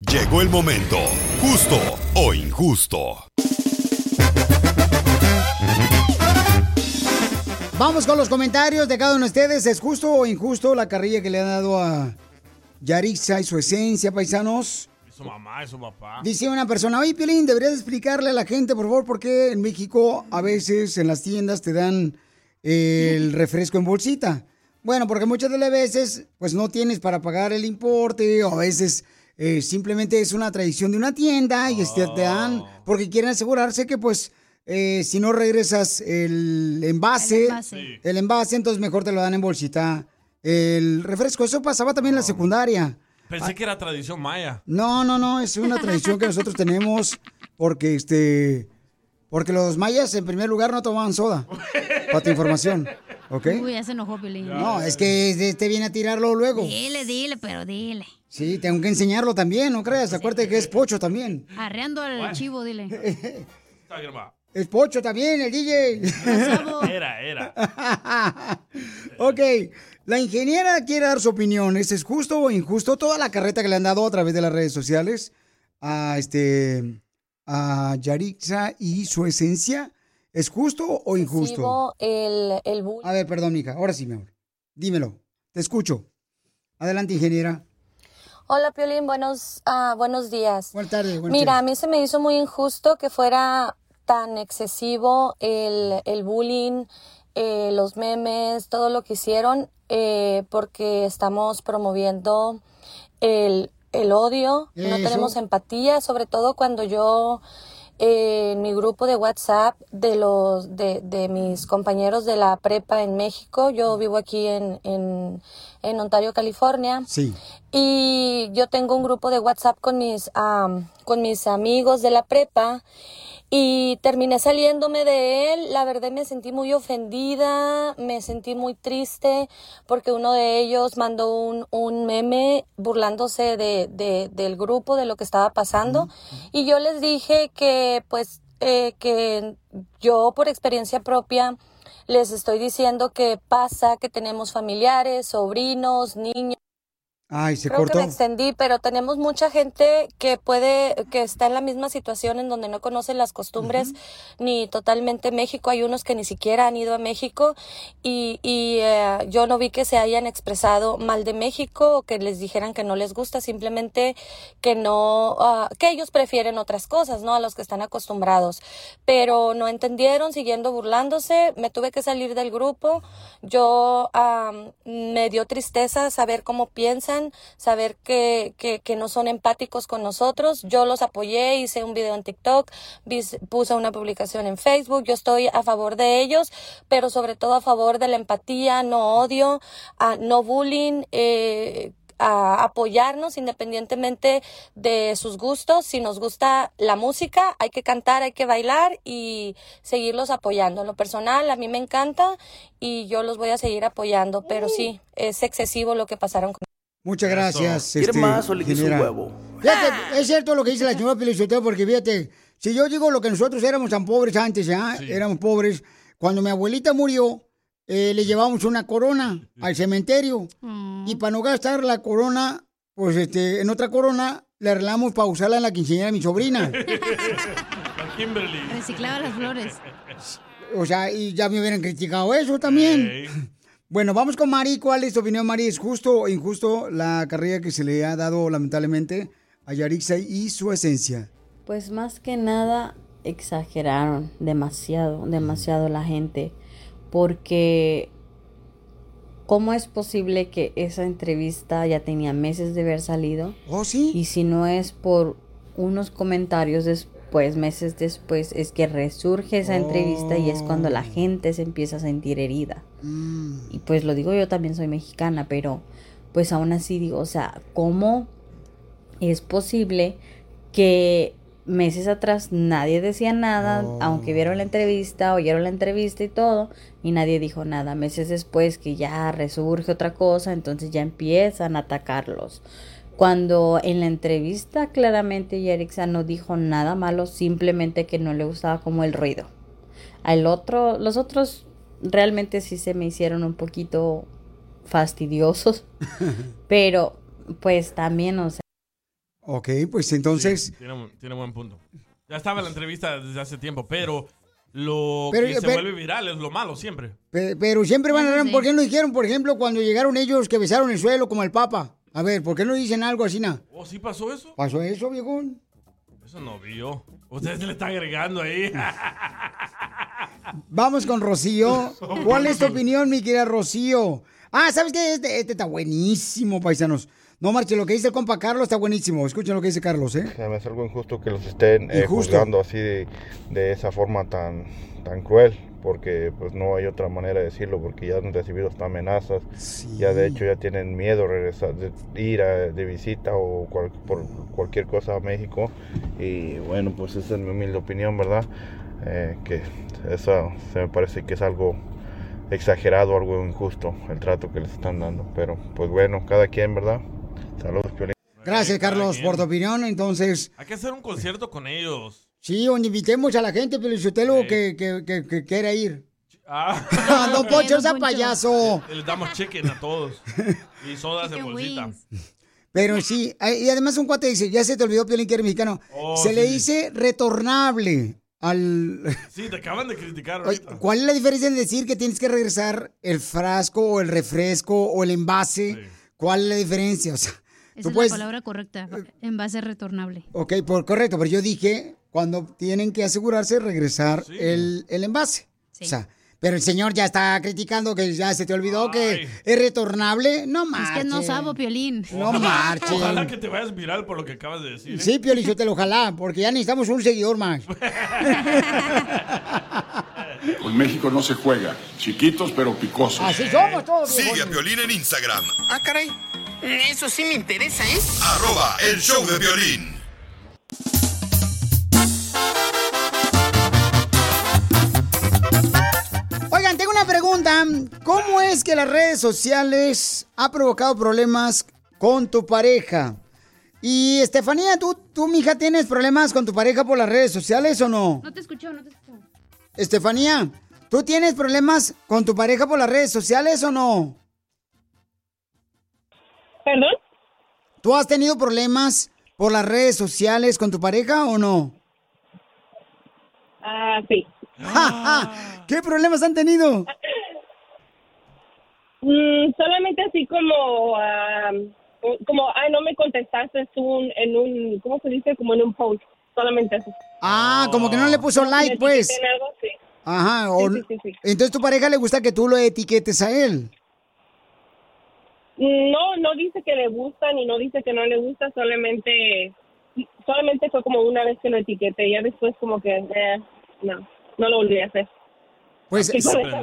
[SPEAKER 4] Llegó el momento, justo o injusto.
[SPEAKER 1] Vamos con los comentarios de cada uno de ustedes. ¿Es justo o injusto la carrilla que le han dado a Yarixa y su esencia, paisanos?
[SPEAKER 2] Es su mamá, es su papá.
[SPEAKER 1] Dice una persona, oye Piolín, deberías explicarle a la gente, por favor, por qué en México a veces en las tiendas te dan eh, el refresco en bolsita. Bueno, porque muchas de las veces pues no tienes para pagar el importe o a veces eh, simplemente es una tradición de una tienda y este, te dan, porque quieren asegurarse que, pues, eh, si no regresas el envase,
[SPEAKER 10] El envase.
[SPEAKER 1] el envase, entonces mejor te lo dan en bolsita. El refresco, eso pasaba también en la secundaria.
[SPEAKER 2] Pensé que era tradición maya.
[SPEAKER 1] No, no, no, es una tradición que nosotros tenemos porque este porque los mayas en primer lugar no tomaban soda. Para tu información, ¿ok?
[SPEAKER 10] Uy, ya se enojó.
[SPEAKER 1] No, es que este viene a tirarlo luego.
[SPEAKER 10] Dile, dile, pero dile.
[SPEAKER 1] Sí, tengo que enseñarlo también, no creas, acuérdate que es pocho también.
[SPEAKER 10] Arreando al chivo, dile.
[SPEAKER 2] Está.
[SPEAKER 1] Es pocho también, el DJ.
[SPEAKER 2] Era, era.
[SPEAKER 1] ok, la ingeniera quiere dar su opinión. ¿Es justo o injusto toda la carreta que le han dado a través de las redes sociales a este a Yarixa y su esencia? ¿Es justo o injusto?
[SPEAKER 31] Sigo el, el.
[SPEAKER 1] A ver, perdón, hija. Ahora sí, mi amor. Dímelo. Te escucho. Adelante, ingeniera.
[SPEAKER 31] Hola, Piolín, buenos, ah, buenos días.
[SPEAKER 1] Buenas tardes.
[SPEAKER 31] Mira, a mí se me hizo muy injusto que fuera tan excesivo el, el bullying, eh, los memes, todo lo que hicieron, eh, porque estamos promoviendo el, el odio, no tenemos empatía, sobre todo cuando yo eh, en mi grupo de WhatsApp de los de, de mis compañeros de la prepa en México, yo vivo aquí en, en, en Ontario, California.
[SPEAKER 1] Sí.
[SPEAKER 31] Y yo tengo un grupo de WhatsApp con mis, am, con mis amigos de la prepa y terminé saliéndome de él. La verdad me sentí muy ofendida, me sentí muy triste porque uno de ellos mandó un, un meme burlándose de, de- del grupo, de lo que estaba pasando. Y yo les dije que pues eh, que yo por experiencia propia les estoy diciendo que pasa, que tenemos familiares, sobrinos, niños.
[SPEAKER 1] Ay, se
[SPEAKER 31] Creo
[SPEAKER 1] cortó.
[SPEAKER 31] que me extendí, pero tenemos mucha gente que puede, que está en la misma situación en donde no conoce las costumbres ni totalmente México. Hay unos que ni siquiera han ido a México y, y eh, yo no vi que se hayan expresado mal de México o que les dijeran que no les gusta, simplemente que no, ah, que ellos prefieren otras cosas, ¿no? A los que están acostumbrados. Pero no entendieron, siguiendo burlándose, me tuve que salir del grupo. Yo am, me dio tristeza saber cómo piensan, saber que, que, que no son empáticos con nosotros. Yo los apoyé, hice un video en TikTok, puse una publicación en Facebook. Yo estoy a favor de ellos, pero sobre todo a favor de la empatía, no odio, ah, no bullying. Eh, a apoyarnos independientemente de sus gustos. Si nos gusta la música, hay que cantar, hay que bailar y seguirlos apoyando. En lo personal, a mí me encanta y yo los voy a seguir apoyando, pero sí, es excesivo lo que pasaron con
[SPEAKER 1] Muchas gracias.
[SPEAKER 29] ¿Quiere
[SPEAKER 1] este,
[SPEAKER 29] más o le quiso un huevo?
[SPEAKER 1] Fíjate, es cierto lo que dice la señora Pelizotero, porque fíjate, si yo digo lo que nosotros éramos tan pobres antes, ¿ah? éramos pobres, cuando mi abuelita murió, eh, le llevamos una corona al cementerio. Y para no gastar la corona, pues este, en otra corona, le arreglamos para usarla en la quinceañera de mi sobrina.
[SPEAKER 2] La Kimberly.
[SPEAKER 10] Reciclaba las flores.
[SPEAKER 1] O sea, y ya me hubieran criticado eso también. Bueno, vamos con Mari. ¿Cuál es tu opinión, Mari? ¿Es justo o injusto la carrera que se le ha dado lamentablemente a Yarixa y su esencia?
[SPEAKER 32] Pues más que nada exageraron demasiado, demasiado la gente, porque ¿cómo es posible que esa entrevista ya tenía meses de haber salido?
[SPEAKER 1] ¿Oh, sí?
[SPEAKER 32] Y si no es por unos comentarios después, meses después, es que resurge esa entrevista y es cuando la gente se empieza a sentir herida. Y pues lo digo yo también soy mexicana, pero pues aún así digo, o sea, ¿cómo es posible que meses atrás nadie decía nada, aunque vieron la entrevista, oyeron la entrevista y todo, y nadie dijo nada. Meses después que ya resurge otra cosa, entonces ya empiezan a atacarlos. Cuando en la entrevista claramente Yerixa no dijo nada malo, simplemente que no le gustaba como el ruido. Al otro, los otros realmente sí se me hicieron un poquito fastidiosos, pero pues también, o sea,
[SPEAKER 1] Ok, pues entonces...
[SPEAKER 2] Tiene, tiene buen punto. Ya estaba la entrevista desde hace tiempo, pero Lo
[SPEAKER 1] Pero-
[SPEAKER 2] que se
[SPEAKER 1] pero-
[SPEAKER 2] vuelve viral es lo malo siempre.
[SPEAKER 1] Pe- Pero siempre van a
[SPEAKER 2] sí.
[SPEAKER 1] ¿por qué no dijeron, por ejemplo, cuando llegaron ellos que besaron el suelo como el Papa? A ver, ¿por qué no dicen algo así, na?
[SPEAKER 2] ¿Oh, sí pasó eso?
[SPEAKER 1] ¿Pasó eso, viejón?
[SPEAKER 2] Eso no vio. Ustedes le están agregando ahí.
[SPEAKER 1] Vamos con Rocío. ¿Cuál es tu opinión, mi querida Rocío? Ah, ¿sabes qué? Este, este está buenísimo, paisanos. No marche, lo que dice el compa Carlos está buenísimo. Escuchen lo que dice Carlos, ¿eh?
[SPEAKER 33] Se me hace algo injusto que los estén eh,
[SPEAKER 1] Injusto.
[SPEAKER 33] juzgando así de, de esa forma tan, tan cruel, porque pues no hay otra manera de decirlo, porque ya han recibido hasta amenazas, ya de hecho ya tienen miedo regresar, de ir a- de visita o cual- por cualquier cosa a México, y bueno, pues esa es mi humilde opinión, ¿verdad? Eh, que eso se me parece que es algo exagerado, algo injusto el trato que les están dando, pero pues bueno, cada quien, ¿verdad? Saludos, Piolín.
[SPEAKER 1] Gracias, Carlos, por tu opinión. Entonces,
[SPEAKER 2] Hay que hacer un concierto con ellos.
[SPEAKER 1] Sí, donde invitemos a la gente, pero que, que, que, que quiera ir.
[SPEAKER 2] Ah.
[SPEAKER 1] no, Poncho, esa payaso.
[SPEAKER 2] Les damos chicken a todos. Y sodas en bolsita.
[SPEAKER 1] Pero sí, y además un cuate dice, ya se te olvidó, Piolín, que eres mexicano.
[SPEAKER 2] Oh,
[SPEAKER 1] se le
[SPEAKER 2] sí.
[SPEAKER 1] dice retornable al...
[SPEAKER 2] Sí, te acaban de criticar ahorita.
[SPEAKER 1] ¿Cuál es la diferencia en decir que tienes que regresar el frasco o el refresco o el envase? ¿Cuál es la diferencia? O sea,
[SPEAKER 10] Esa
[SPEAKER 1] tú
[SPEAKER 10] es
[SPEAKER 1] puedes...
[SPEAKER 10] la palabra correcta. Envase retornable.
[SPEAKER 1] Ok, por correcto, pero yo dije cuando tienen que asegurarse de regresar el, el envase. O sea, pero el señor ya está criticando que ya se te olvidó que es retornable. No
[SPEAKER 10] Es
[SPEAKER 1] marchen.
[SPEAKER 10] que no sabo, Piolín.
[SPEAKER 1] No marchen.
[SPEAKER 2] Ojalá que te vayas viral por lo que acabas de decir. ¿eh?
[SPEAKER 1] Sí, Piolín, yo te lo ojalá, porque ya necesitamos un seguidor más.
[SPEAKER 29] Con México no se juega. Chiquitos pero picosos.
[SPEAKER 1] Así somos todos.
[SPEAKER 4] Sigue a Piolín en Instagram,
[SPEAKER 16] Ah, caray. Eso sí me interesa, ¿eh?
[SPEAKER 4] arroba el show de violín.
[SPEAKER 1] ¿Cómo es que las redes sociales ha provocado problemas con tu pareja? Y Estefanía, ¿tú, tú, mija, tienes problemas con tu pareja por las redes sociales o no?
[SPEAKER 10] No te escuchó, no te escuchó.
[SPEAKER 1] Estefanía, ¿tú tienes problemas con tu pareja por las redes sociales o no?
[SPEAKER 34] ¿Perdón?
[SPEAKER 1] ¿Tú has tenido problemas por las redes sociales con tu pareja o no?
[SPEAKER 34] Ah, sí.
[SPEAKER 1] ¿Qué problemas han tenido?
[SPEAKER 34] Mm, solamente así como, ah, como, ay, no me contestaste un- en un, ¿cómo se dice? Como en un post. Solamente eso.
[SPEAKER 1] Ah, como que no le puso like, pues.
[SPEAKER 34] En algo, sí.
[SPEAKER 1] Ajá, o-
[SPEAKER 34] Sí, sí, sí, sí.
[SPEAKER 1] entonces tu pareja le gusta que tú lo etiquetes a él.
[SPEAKER 34] No, no dice que le gusta ni no dice que no le gusta, solamente, solamente fue como una vez que lo etiqueté, ya después como que, eh, no, no lo volví a hacer.
[SPEAKER 1] Pues se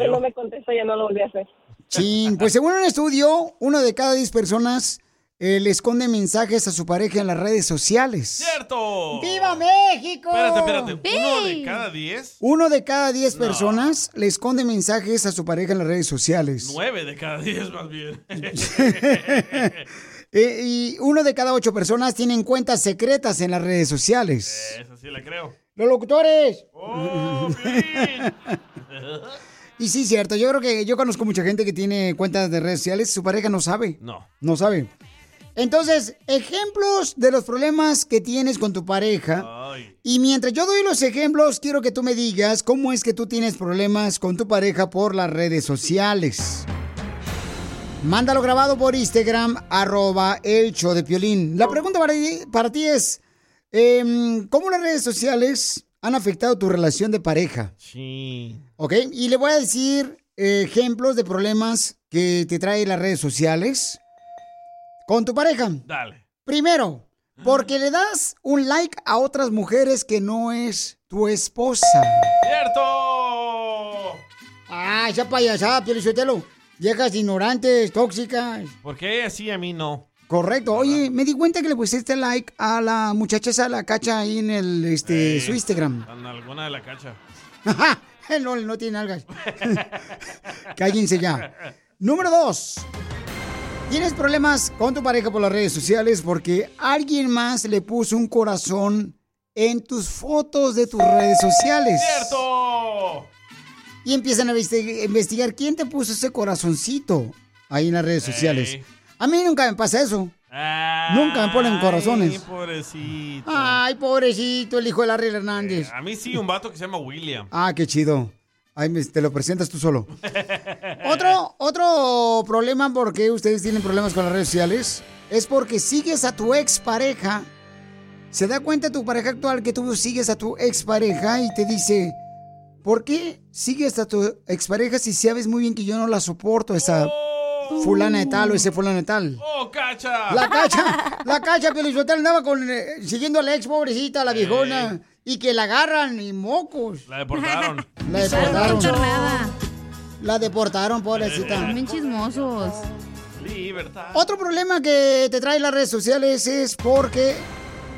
[SPEAKER 34] no me contesta, ya no lo volví a hacer.
[SPEAKER 1] Sí, pues según un estudio, uno de cada diez personas eh, le esconde mensajes a su pareja en las redes sociales.
[SPEAKER 2] ¡Cierto!
[SPEAKER 1] ¡Viva México!
[SPEAKER 2] Espérate, espérate. ¿Uno de cada diez?
[SPEAKER 1] Uno de cada diez personas le esconde mensajes a su pareja en las redes sociales.
[SPEAKER 2] Nueve de cada diez más bien.
[SPEAKER 1] Eh, y uno de cada ocho personas tienen cuentas secretas en las redes sociales.
[SPEAKER 2] Eso sí la creo.
[SPEAKER 1] ¡Los locutores!
[SPEAKER 2] Oh,
[SPEAKER 1] Y sí, cierto. Yo creo que yo conozco mucha gente que tiene cuentas de redes sociales. Su pareja no sabe.
[SPEAKER 2] No.
[SPEAKER 1] No sabe. Entonces, ejemplos de los problemas que tienes con tu pareja. Y mientras yo doy los ejemplos, quiero que tú me digas cómo es que tú tienes problemas con tu pareja por las redes sociales. Mándalo grabado por Instagram, arroba el show de Piolín. La pregunta para ti, para ti es, em, ¿cómo las redes sociales han afectado tu relación de pareja?
[SPEAKER 2] Sí.
[SPEAKER 1] ¿Ok? Y le voy a decir eh, ejemplos de problemas que te trae las redes sociales con tu pareja.
[SPEAKER 2] Dale.
[SPEAKER 1] Primero, porque le das un like a otras mujeres que no es tu esposa.
[SPEAKER 2] ¡Cierto!
[SPEAKER 1] Ah, esa payasada, Pielichotelo. Viejas ignorantes, tóxicas.
[SPEAKER 2] ¿Por qué ella sí a mí no?
[SPEAKER 1] Correcto. Oye, me di cuenta que le pusiste like a la muchacha esa, la cacha ahí en el, este, su Instagram.
[SPEAKER 2] Alguna de la cacha.
[SPEAKER 1] no, no tiene algas. Cállense ya. Número dos. Tienes problemas con tu pareja por las redes sociales porque alguien más le puso un corazón en tus fotos de tus redes sociales.
[SPEAKER 2] ¡Cierto!
[SPEAKER 1] Y empiezan a investi- investigar quién te puso ese corazoncito ahí en las redes sociales. A mí nunca me pasa eso. Nunca me ponen corazones.
[SPEAKER 2] Ay, pobrecito.
[SPEAKER 1] Ay, pobrecito, el hijo de Larry Hernández.
[SPEAKER 2] A mí sí, un vato que se llama William.
[SPEAKER 1] Ah, qué chido. Ay, me- te lo presentas tú solo. Otro, otro problema porque ustedes tienen problemas con las redes sociales es porque sigues a tu expareja. Se da cuenta tu pareja actual que tú sigues a tu expareja y te dice, ¿por qué sigues a tu expareja si sabes muy bien que yo no la soporto, esa fulana de tal o ese fulano de tal?
[SPEAKER 2] ¡Oh, cacha!
[SPEAKER 1] La cacha, la cacha, Pelizotel andaba con, eh, siguiendo a la ex pobrecita, la viejona, y que la agarran y mocos.
[SPEAKER 2] La deportaron.
[SPEAKER 1] La deportaron. La deportaron, pobrecita.
[SPEAKER 10] Son bien chismosos.
[SPEAKER 2] Libertad.
[SPEAKER 1] Otro problema que te trae las redes sociales es porque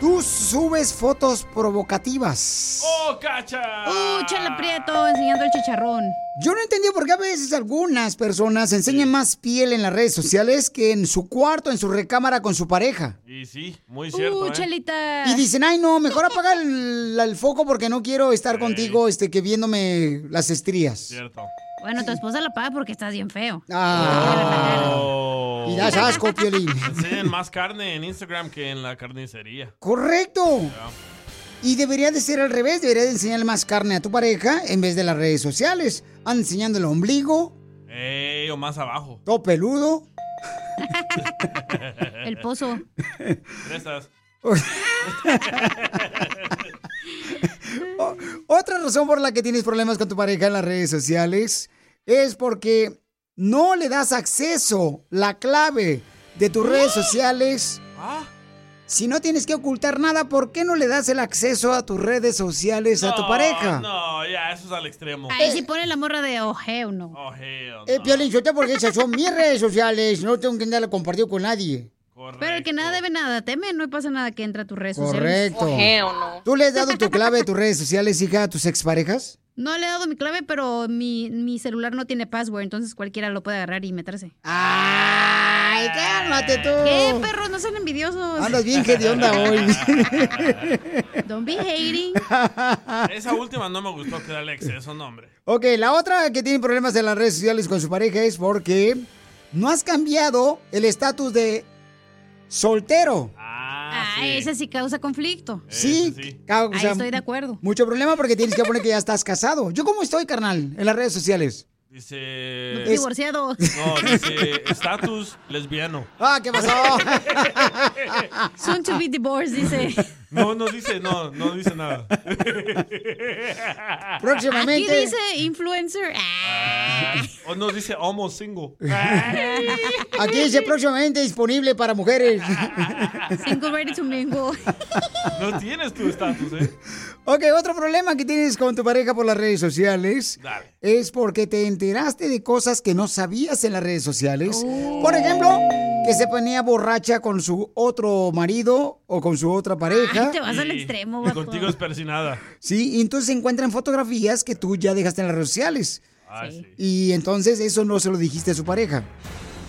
[SPEAKER 1] tú subes fotos provocativas.
[SPEAKER 2] ¡Oh, cacha!
[SPEAKER 10] Uh, chela prieto enseñando el chicharrón.
[SPEAKER 1] Yo no entendí por qué a veces algunas personas enseñan más piel en las redes sociales que en su cuarto, en su recámara con su pareja.
[SPEAKER 2] Y sí, muy cierto.
[SPEAKER 10] Uh,
[SPEAKER 2] ¿eh?
[SPEAKER 10] chelita.
[SPEAKER 1] Y dicen, ay no, mejor apaga el, el foco porque no quiero estar contigo este, que viéndome las estrías.
[SPEAKER 2] Cierto.
[SPEAKER 10] Bueno, tu esposa la paga porque estás bien feo.
[SPEAKER 2] Oh.
[SPEAKER 1] Y das asco, Piolín.
[SPEAKER 2] Enseñan más carne en Instagram que en la carnicería.
[SPEAKER 1] Correcto. Y debería de ser al revés, debería de enseñarle más carne a tu pareja en vez de las redes sociales. Anda enseñando el ombligo,
[SPEAKER 2] Ey, o más abajo.
[SPEAKER 1] todo peludo.
[SPEAKER 10] El pozo.
[SPEAKER 2] Prestas.
[SPEAKER 1] Otra razón por la que tienes problemas con tu pareja en las redes sociales es porque no le das acceso, la clave de tus redes sociales. Si no tienes que ocultar nada, ¿por qué no le das el acceso a tus redes sociales a tu
[SPEAKER 2] No,
[SPEAKER 1] pareja?
[SPEAKER 2] No, ya, eso es al extremo.
[SPEAKER 10] Ahí sí pone la morra de ojeo, no.
[SPEAKER 2] Oh, hell.
[SPEAKER 1] Eh, Piolín, yo te porque esas son mis redes sociales, no tengo que andarla compartido con nadie.
[SPEAKER 10] Pero el que nada debe nada teme, no pasa nada que entra a tus redes sociales.
[SPEAKER 1] Correcto. ¿Tú le has dado tu clave de tus redes sociales, hija, a tus exparejas?
[SPEAKER 10] No le he dado mi clave, pero mi, mi celular no tiene password, entonces cualquiera lo puede agarrar y meterse.
[SPEAKER 1] ¡Ay, cálmate tú!
[SPEAKER 10] ¿Qué, perros? No sean envidiosos.
[SPEAKER 1] Andas bien onda hoy.
[SPEAKER 10] Don't be hating.
[SPEAKER 2] Esa última no me gustó que darle exceso, no, hombre.
[SPEAKER 1] Ok, la otra que tiene problemas en las redes sociales con su pareja es porque no has cambiado el estatus de soltero.
[SPEAKER 10] Ah, ese sí causa conflicto.
[SPEAKER 1] Sí, causa
[SPEAKER 10] Ahí estoy de acuerdo.
[SPEAKER 1] Mucho problema porque tienes que poner que ya estás casado. ¿Yo cómo estoy, carnal, en las redes sociales?
[SPEAKER 2] Dice.
[SPEAKER 10] Divorciado.
[SPEAKER 2] No, dice estatus lesbiano.
[SPEAKER 1] Ah, ¿qué pasó?
[SPEAKER 10] Soon to be divorced, dice.
[SPEAKER 2] No, no dice, no, no dice nada.
[SPEAKER 1] Próximamente.
[SPEAKER 10] Aquí dice influencer. Ah.
[SPEAKER 2] O no dice almost single.
[SPEAKER 1] Aquí dice próximamente disponible para mujeres.
[SPEAKER 10] Single ready to mingle.
[SPEAKER 2] No tienes tu estatus, ¿eh?
[SPEAKER 1] Ok, otro problema que tienes con tu pareja por las redes sociales
[SPEAKER 2] Dale.
[SPEAKER 1] es porque te enteraste de cosas que no sabías en las redes sociales. Por ejemplo, que se ponía borracha con su otro marido o con su otra pareja.
[SPEAKER 10] Ay, te vas al extremo,
[SPEAKER 2] Y
[SPEAKER 10] vato.
[SPEAKER 2] contigo es persinada.
[SPEAKER 1] Sí, y entonces se encuentran fotografías que tú ya dejaste en las redes sociales.
[SPEAKER 2] Ah, sí.
[SPEAKER 1] Y entonces eso no se lo dijiste a su pareja.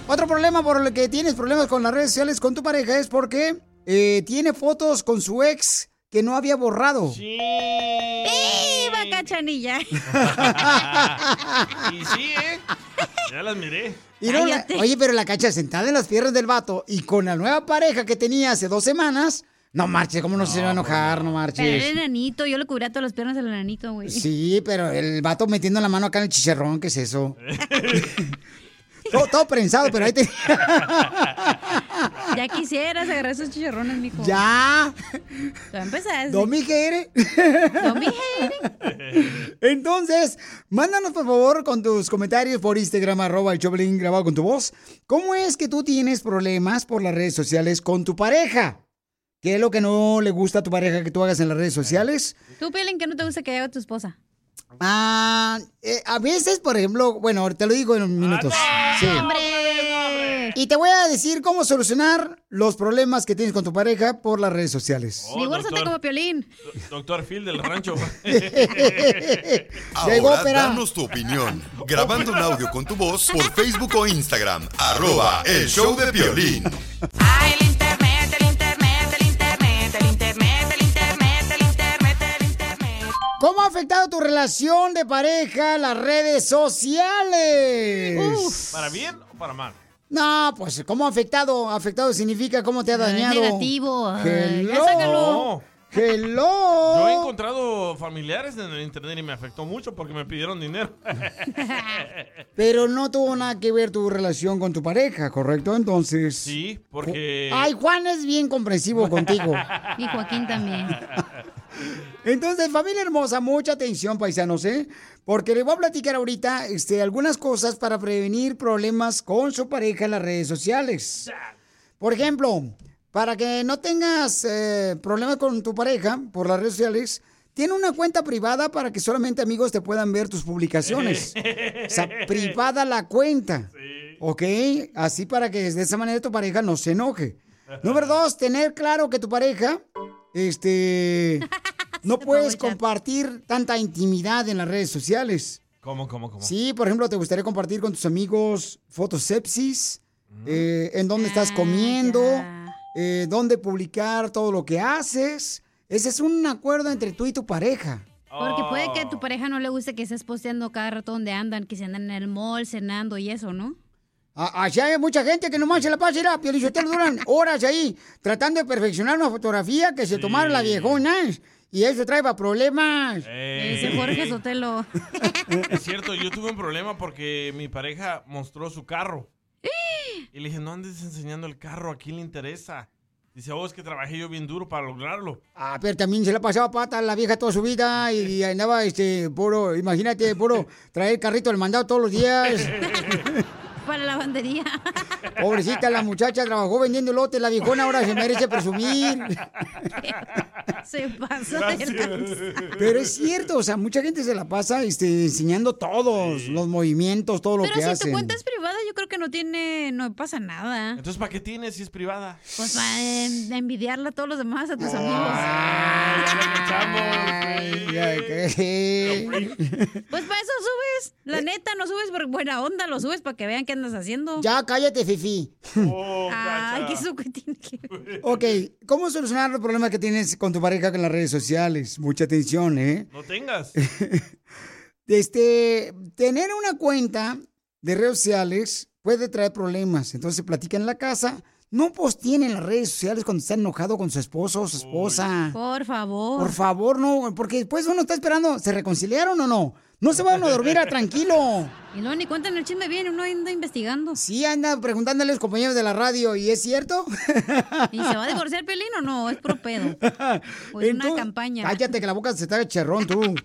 [SPEAKER 1] Otro problema por el que tienes problemas con las redes sociales con tu pareja es porque eh, tiene fotos con su ex que no había borrado.
[SPEAKER 10] ¡Viva cachanilla!
[SPEAKER 2] Y sí, ¿eh? Ya las miré.
[SPEAKER 1] Y no la- oye, pero la cacha sentada en las piernas del vato y con la nueva pareja que tenía hace dos semanas. No marches, ¿cómo no, se va a enojar? No
[SPEAKER 10] Pero
[SPEAKER 1] marches.
[SPEAKER 10] el enanito, yo le cubría todas las piernas al enanito, güey.
[SPEAKER 1] Sí, pero el vato metiendo la mano acá en el chicharrón, ¿qué es eso? todo, todo prensado, pero ahí te...
[SPEAKER 10] Ya quisieras agarrar esos chicharrones, mijo.
[SPEAKER 1] ¡Ya!
[SPEAKER 10] Tú empezaste.
[SPEAKER 1] Domi Jere.
[SPEAKER 10] Domi Jere.
[SPEAKER 1] Entonces, mándanos por favor con tus comentarios por Instagram, arroba el Choplin grabado con tu voz. ¿Cómo es que tú tienes problemas por las redes sociales con tu pareja? ¿Qué es lo que no le gusta a tu pareja que tú hagas en las redes sociales?
[SPEAKER 10] Tú, Pielen, que no te gusta que haga tu esposa.
[SPEAKER 1] Ah, eh, a veces, por ejemplo, bueno, te lo digo en unos minutos. Sí. Y te voy a decir cómo solucionar los problemas que tienes con tu pareja por las redes sociales.
[SPEAKER 2] Oh,
[SPEAKER 10] Divórzate como Piolín.
[SPEAKER 2] Doctor Phil del rancho.
[SPEAKER 1] Llegó
[SPEAKER 4] Ahora danos tu opinión, grabando un audio con tu voz por Facebook o Instagram, arroba el show de violín.
[SPEAKER 1] Afectado tu relación de pareja las redes sociales?
[SPEAKER 2] ¿Para bien o para mal?
[SPEAKER 1] No, pues, ¿cómo afectado? Afectado significa cómo te ha dañado.
[SPEAKER 10] negativo. Ay,
[SPEAKER 1] Hello.
[SPEAKER 10] ya sácalo.
[SPEAKER 1] Hello.
[SPEAKER 2] Yo he encontrado familiares en el internet y me afectó mucho porque me pidieron dinero.
[SPEAKER 1] Pero no tuvo nada que ver tu relación con tu pareja, ¿correcto? Entonces...
[SPEAKER 2] Sí, porque...
[SPEAKER 1] Ay, Juan es bien comprensivo contigo.
[SPEAKER 10] Y Joaquín también.
[SPEAKER 1] Entonces, familia hermosa, mucha atención, paisanos, ¿eh? Porque les voy a platicar ahorita este, algunas cosas para prevenir problemas con su pareja en las redes sociales. Por ejemplo, para que no tengas eh, problemas con tu pareja por las redes sociales, tiene una cuenta privada para que solamente amigos te puedan ver tus publicaciones. O sea, privada la cuenta. ¿Ok? Así para que de esa manera tu pareja no se enoje. Número dos, tener claro que tu pareja, este, no puedes compartir tanta intimidad en las redes sociales.
[SPEAKER 2] ¿Cómo, cómo, cómo?
[SPEAKER 1] Sí, por ejemplo, te gustaría compartir con tus amigos fotos sepsis, eh, en dónde estás comiendo, eh, dónde publicar todo lo que haces. Ese es un acuerdo entre tú y tu pareja.
[SPEAKER 10] Porque puede que a tu pareja no le guste que estés posteando cada rato donde andan, que se andan en el mall, cenando y eso, ¿no?
[SPEAKER 1] Allá hay mucha gente que nomás se la pasa, mira, Piolichotelo duran horas ahí tratando de perfeccionar una fotografía que se tomaron la viejona. Y eso trae problemas.
[SPEAKER 10] Dice Jorge Sotelo.
[SPEAKER 2] Es cierto, yo tuve un problema porque mi pareja mostró su carro. Y le dije, no andes enseñando el carro, ¿a quién le interesa? Dice, oh, es que trabajé yo bien duro para lograrlo.
[SPEAKER 1] Ah, pero también se la pasaba pata a la vieja toda su vida y andaba, este, puro, imagínate, puro traer carrito del mandado todos los días.
[SPEAKER 10] Para la lavandería.
[SPEAKER 1] Pobrecita, la muchacha trabajó vendiendo lotes, la viejona ahora se merece presumir.
[SPEAKER 10] Se pasó de lanza.
[SPEAKER 1] Pero es cierto, o sea, mucha gente se la pasa este, enseñando todos los movimientos, todo lo
[SPEAKER 10] Pero
[SPEAKER 1] que
[SPEAKER 10] si
[SPEAKER 1] hacen.
[SPEAKER 10] tu cuenta es privada, yo creo que no tiene, no pasa nada.
[SPEAKER 2] Entonces, ¿para qué tienes si es privada?
[SPEAKER 10] Pues para en- envidiarla a todos los demás, a tus
[SPEAKER 1] Ay, ay, qué-
[SPEAKER 10] amigos. Pues para eso subes. La neta, no subes por buena onda, lo subes para que vean qué andas haciendo.
[SPEAKER 1] Ya, cállate, Fifi.
[SPEAKER 10] Ay, ¿qué que tiene que ver?
[SPEAKER 1] Ok, ¿cómo solucionar los problemas que tienes con tu pareja con las redes sociales? Mucha atención, ¿eh?
[SPEAKER 2] No tengas.
[SPEAKER 1] Este, tener una cuenta de redes sociales puede traer problemas. Entonces, platican en la casa. No posteen en las redes sociales cuando está enojado con su esposo o su esposa.
[SPEAKER 10] Por favor.
[SPEAKER 1] Por favor, no, porque después uno está esperando, ¿se reconciliaron o no? No se van a dormir a tranquilo.
[SPEAKER 10] Y no, ni cuentan el chisme bien, uno anda investigando.
[SPEAKER 1] Sí, anda preguntándole a los compañeros de la radio, ¿y es cierto?
[SPEAKER 10] ¿Y se va a divorciar Pelín o no? Es pro pedo. O es una campaña.
[SPEAKER 1] Cállate que la boca se está de cherrón tú.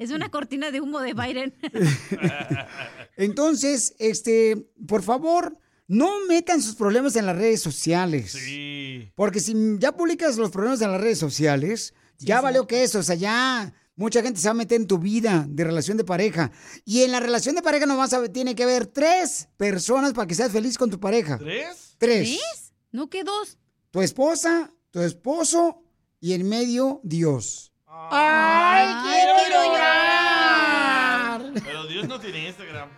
[SPEAKER 10] Es una cortina de humo de Biden.
[SPEAKER 1] Entonces, este, por favor, no metan sus problemas en las redes sociales.
[SPEAKER 2] Sí.
[SPEAKER 1] Porque si ya publicas los problemas en las redes sociales, ya valió que eso, o sea, ya mucha gente se va a meter en tu vida de relación de pareja. Y en la relación de pareja nomás tiene que haber tres personas para que seas feliz con tu pareja.
[SPEAKER 2] ¿Tres?
[SPEAKER 1] Tres.
[SPEAKER 10] ¿Tres? ¿No que dos?
[SPEAKER 1] Tu esposa, tu esposo y en medio Dios.
[SPEAKER 10] ¡Ay,
[SPEAKER 1] quiero
[SPEAKER 10] llorar!
[SPEAKER 2] Pero Dios no tiene Instagram.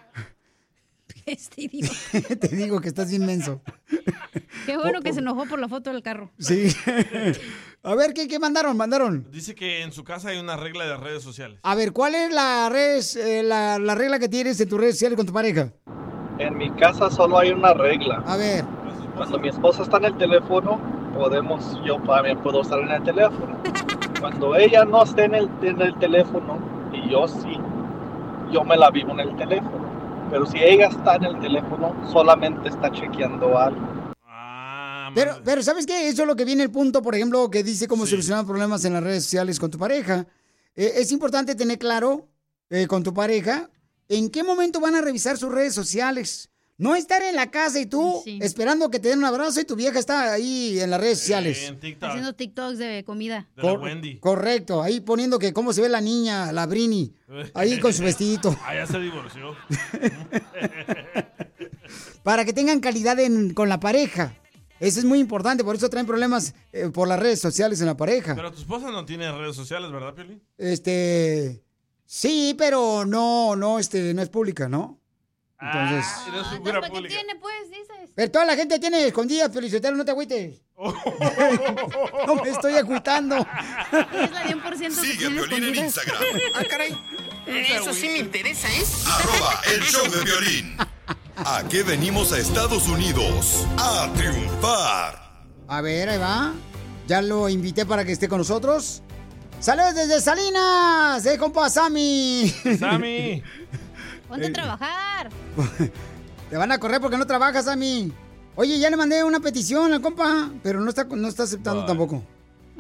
[SPEAKER 10] Este idiota.
[SPEAKER 1] Te digo que estás inmenso.
[SPEAKER 10] Qué bueno que se enojó por la foto del carro.
[SPEAKER 1] Sí. A ver, ¿qué, qué mandaron? Mandaron.
[SPEAKER 2] Dice que en su casa hay una regla de redes sociales.
[SPEAKER 1] A ver, ¿cuál es la, res- eh, la, la regla que tienes en tus redes sociales con tu pareja?
[SPEAKER 35] En mi casa solo hay una regla.
[SPEAKER 1] A ver.
[SPEAKER 35] Cuando mi esposa está en el teléfono, podemos, yo también puedo estar en el teléfono. Cuando ella no esté en el, en el teléfono y yo sí, yo me la vivo en el teléfono. Pero si ella está en el teléfono, solamente está chequeando algo.
[SPEAKER 1] Pero, pero ¿sabes qué? Eso es lo que viene el punto, por ejemplo, que dice cómo solucionar problemas en las redes sociales con tu pareja. Eh, es importante tener claro eh, con tu pareja en qué momento van a revisar sus redes sociales. No estar en la casa y tú esperando que te den un abrazo y tu vieja está ahí en las redes sociales.
[SPEAKER 2] En TikTok.
[SPEAKER 10] Haciendo TikToks de comida.
[SPEAKER 2] De la Wendy.
[SPEAKER 1] Correcto, ahí poniendo que cómo se ve la niña, la Brini, ahí con su vestidito.
[SPEAKER 2] Ah, ya se divorció.
[SPEAKER 1] Para que tengan calidad en- con la pareja. Eso es muy importante, por eso traen problemas eh, por las redes sociales en la pareja.
[SPEAKER 2] Pero tu esposa no tiene redes sociales, ¿verdad, Piolín?
[SPEAKER 1] Este, sí, pero no, no, este, no es pública, ¿no? Entonces,
[SPEAKER 2] Ah, eres
[SPEAKER 10] Entonces,
[SPEAKER 2] figura
[SPEAKER 10] ¿para qué
[SPEAKER 2] pública.
[SPEAKER 10] tiene, pues, dices?
[SPEAKER 1] pero toda la gente tiene escondidas, felicitero, no te agüites. no me estoy agüitando.
[SPEAKER 10] Es la 10% que
[SPEAKER 4] Sigue a Piolín en. Instagram.
[SPEAKER 16] Ah, caray. Eso sí me interesa, ¿eh?
[SPEAKER 4] Arroba el show de violín. ¿A qué venimos a Estados Unidos? A triunfar.
[SPEAKER 1] A ver, ahí va. Ya lo invité para que esté con nosotros. ¡Saludos desde Salinas! ¡Eh, compa Sammy!
[SPEAKER 2] Sammy.
[SPEAKER 10] Ponte a trabajar.
[SPEAKER 1] Te van a correr porque no trabajas, Sammy. Oye, ya le mandé una petición al compa, pero no está, no está aceptando tampoco.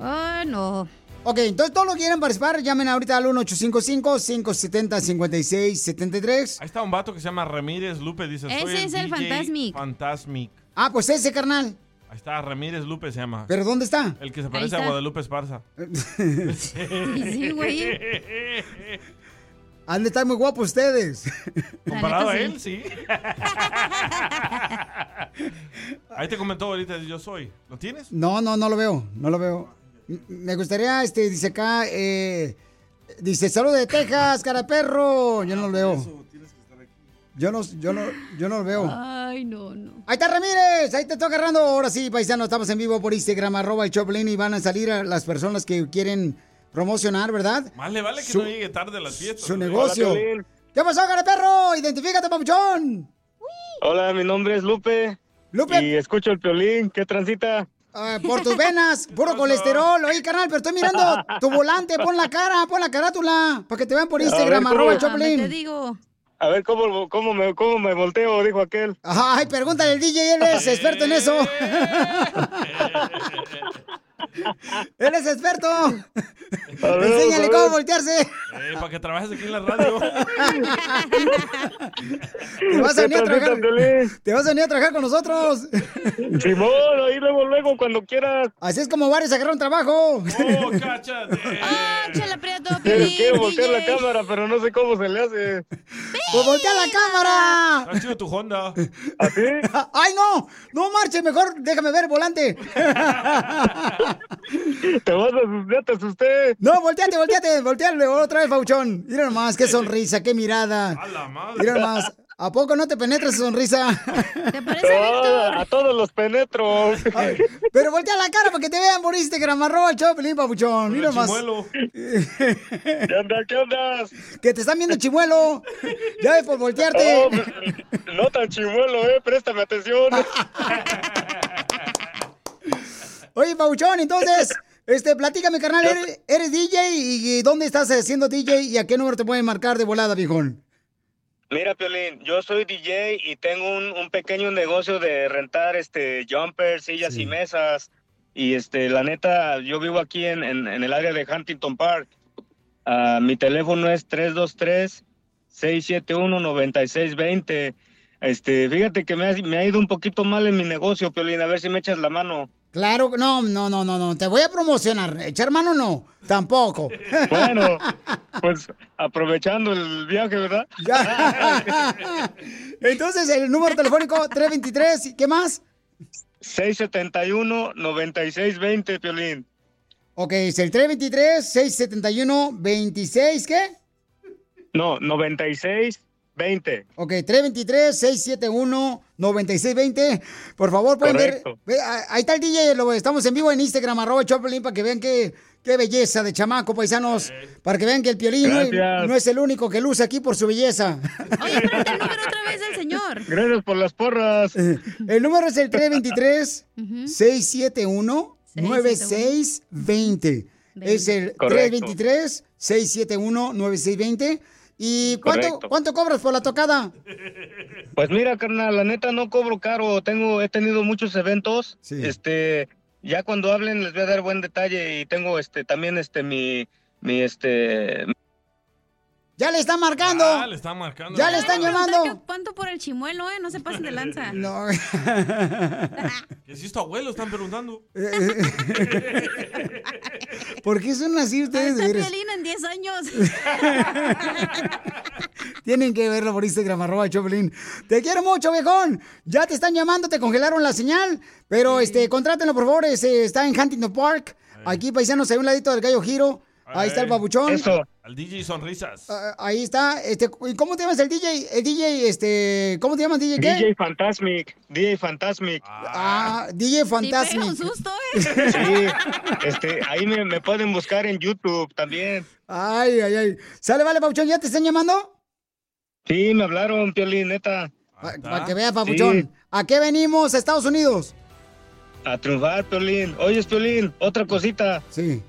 [SPEAKER 10] Ay, no.
[SPEAKER 1] Ok, entonces todos los que quieran participar, llamen ahorita al 1855-570-5673.
[SPEAKER 2] Ahí está un vato que se llama Ramírez Lupe, dice.
[SPEAKER 10] Ese
[SPEAKER 2] soy
[SPEAKER 10] es el Fantasmic.
[SPEAKER 2] Fantasmic.
[SPEAKER 1] Ah, pues ese, carnal.
[SPEAKER 2] Ahí está, Ramírez Lupe se llama.
[SPEAKER 1] ¿Pero dónde está?
[SPEAKER 2] El que se parece a. Guadalupe Esparza.
[SPEAKER 1] Sí, güey. Han de estar muy guapos ustedes.
[SPEAKER 2] Comparado a él, sí. Ahí te comentó ahorita, yo soy. ¿Lo tienes?
[SPEAKER 1] No, no, no lo veo, no lo veo. Me gustaría, este, dice acá, eh, dice, salud de Texas, cara de perro. Yo no lo veo. Yo no, yo no, yo no lo veo.
[SPEAKER 10] Ay, no, no.
[SPEAKER 1] Ahí está Ramírez, ahí te estoy agarrando. Ahora sí, paisano, estamos en vivo por Instagram, arroba el Choplin y van a salir a las personas que quieren promocionar, ¿verdad?
[SPEAKER 2] Más le vale que
[SPEAKER 1] Su-
[SPEAKER 2] no llegue tarde a las fiestas.
[SPEAKER 1] Su negocio. ¿Qué pasó, cara perro? Identifícate, papuchón.
[SPEAKER 36] Hola, mi nombre es Lupe.
[SPEAKER 1] Lupe.
[SPEAKER 36] Y escucho el piolín. ¿Qué transita?
[SPEAKER 1] Ah, por tus venas, puro colesterol. Oye, carnal, pero estoy mirando tu volante. Pon la cara, pon la carátula. Para que te vean por Instagram,
[SPEAKER 36] ver,
[SPEAKER 1] arroba. Choplin.
[SPEAKER 10] Te digo.
[SPEAKER 36] A ver, ¿cómo, cómo, me, ¿cómo me volteo? Dijo aquel.
[SPEAKER 1] Ay, pregúntale al DJ, él es experto en eso. él es experto.
[SPEAKER 36] ver,
[SPEAKER 1] Enséñale cómo voltearse.
[SPEAKER 2] Eh, para que trabajes aquí en la radio.
[SPEAKER 1] Te vas a venir a
[SPEAKER 36] ¿Qué transita,
[SPEAKER 1] trabajar. Te vas a venir a trabajar con nosotros.
[SPEAKER 36] Simón, ahí luego, luego, cuando quieras.
[SPEAKER 1] Así es como varios agarraron trabajo.
[SPEAKER 2] Oh, cáchate.
[SPEAKER 10] Ah, chela prieto,
[SPEAKER 36] Quiero, voltear la cámara, pero no sé cómo se le hace.
[SPEAKER 1] Pues voltea la cámara.
[SPEAKER 2] Sido tu Honda.
[SPEAKER 36] ¿Así?
[SPEAKER 1] Ay, no. No marche, mejor déjame ver el volante.
[SPEAKER 36] Te vas a asustar, te asusté.
[SPEAKER 1] No, volteate, volteate, volteale otra vez, Pauchón. Mira nomás, qué sonrisa, qué mirada. Mira nomás, ¿a poco no te penetra esa sonrisa?
[SPEAKER 10] ¿Te parece
[SPEAKER 36] Ah, a todos los penetro.
[SPEAKER 1] Pero voltea la cara para que te vean por Instagram, arroba el Choplin, Papuchón. Mira nomás.
[SPEAKER 36] chimuelo. ¿Qué onda? ¿Qué andas?
[SPEAKER 1] Que te están viendo chimuelo. Ya ves por voltearte.
[SPEAKER 36] Oh, no tan chimuelo, eh. Préstame atención.
[SPEAKER 1] Oye, Pauchón, entonces, este, platícame, carnal, ¿eres, eres DJ y dónde estás haciendo DJ y a qué número te pueden marcar de volada, viejón?
[SPEAKER 36] Mira, Piolín, yo soy DJ y tengo un, un pequeño negocio de rentar este jumpers, sillas y mesas. Y este, la neta, yo vivo aquí en, en- en el área de Huntington Park. Ah, mi teléfono es 323-671-9620. Este, fíjate que me ha, me ha ido un poquito mal en mi negocio, Piolín. A ver si me echas la mano.
[SPEAKER 1] Claro, no, no, no, no, no, te voy a promocionar. Echar mano no, tampoco.
[SPEAKER 36] Bueno, pues aprovechando el viaje, ¿verdad?
[SPEAKER 1] Ya. Entonces, el número telefónico 323, ¿qué más?
[SPEAKER 36] 671-9620, Piolín.
[SPEAKER 1] Ok, es el 323-671-26, ¿qué?
[SPEAKER 36] No, 9620.
[SPEAKER 1] Ok, 323-671-9620. Por favor, pueden
[SPEAKER 36] Correcto.
[SPEAKER 1] ver. ve, ah, Ahí está el DJ, lo, estamos en vivo en Instagram, arroba Choplin, para que vean qué, qué belleza de chamaco, paisanos. Para que vean que el piolín no, no es el único que luce aquí por su belleza.
[SPEAKER 10] Otra vez el señor.
[SPEAKER 36] Gracias por las porras.
[SPEAKER 1] El número es el 323-671-9620. Es el
[SPEAKER 36] Correcto.
[SPEAKER 1] 323-671-9620. ¿Y cuánto,
[SPEAKER 36] Correcto.
[SPEAKER 1] cuánto cobras por la tocada?
[SPEAKER 36] Pues mira, carnal, la neta no cobro caro. Tengo, he tenido muchos eventos. Este, ya cuando hablen les voy a dar buen detalle y tengo este también este mi mi este
[SPEAKER 1] Ya le están marcando.
[SPEAKER 2] Ah, le están marcando.
[SPEAKER 1] Ya le están llamando.
[SPEAKER 10] ¿Qué- ¿Cuánto por el chimuelo, eh? No se pasen de lanza.
[SPEAKER 1] No.
[SPEAKER 2] Que si es tu abuelo, están preguntando.
[SPEAKER 1] ¿Por qué son así ustedes? de
[SPEAKER 10] Está? Piolín en 10 años.
[SPEAKER 1] Tienen que verlo por Instagram, arroba Choplin. Te quiero mucho, viejón. Ya te están llamando, te congelaron la señal. Pero este, contrátenlo, por favor. ese, está en Huntington Park. Aquí, paisanos, hay un ladito del gallo giro. Ahí está el babuchón.
[SPEAKER 2] Al DJ Sonrisas.
[SPEAKER 1] Ah, ahí está. Este, ¿y ¿Cómo te llamas el DJ? El DJ, este, ¿cómo te llamas DJ qué?
[SPEAKER 36] DJ Fantasmic, DJ Fantasmic.
[SPEAKER 1] Ah, DJ Fantasmic.
[SPEAKER 10] un susto, ¿eh?
[SPEAKER 36] Sí, este, ahí me, me pueden buscar en YouTube también.
[SPEAKER 1] Ay, ay, ay. Sale, vale, Pauchón, ¿ya te están llamando?
[SPEAKER 36] Sí, me hablaron, Piolín, neta.
[SPEAKER 1] Para que vea, papuchón. ¿A qué venimos, a Estados Unidos?
[SPEAKER 36] A triunfar, Piolín. Oye, Piolín, otra cosita.
[SPEAKER 1] Sí.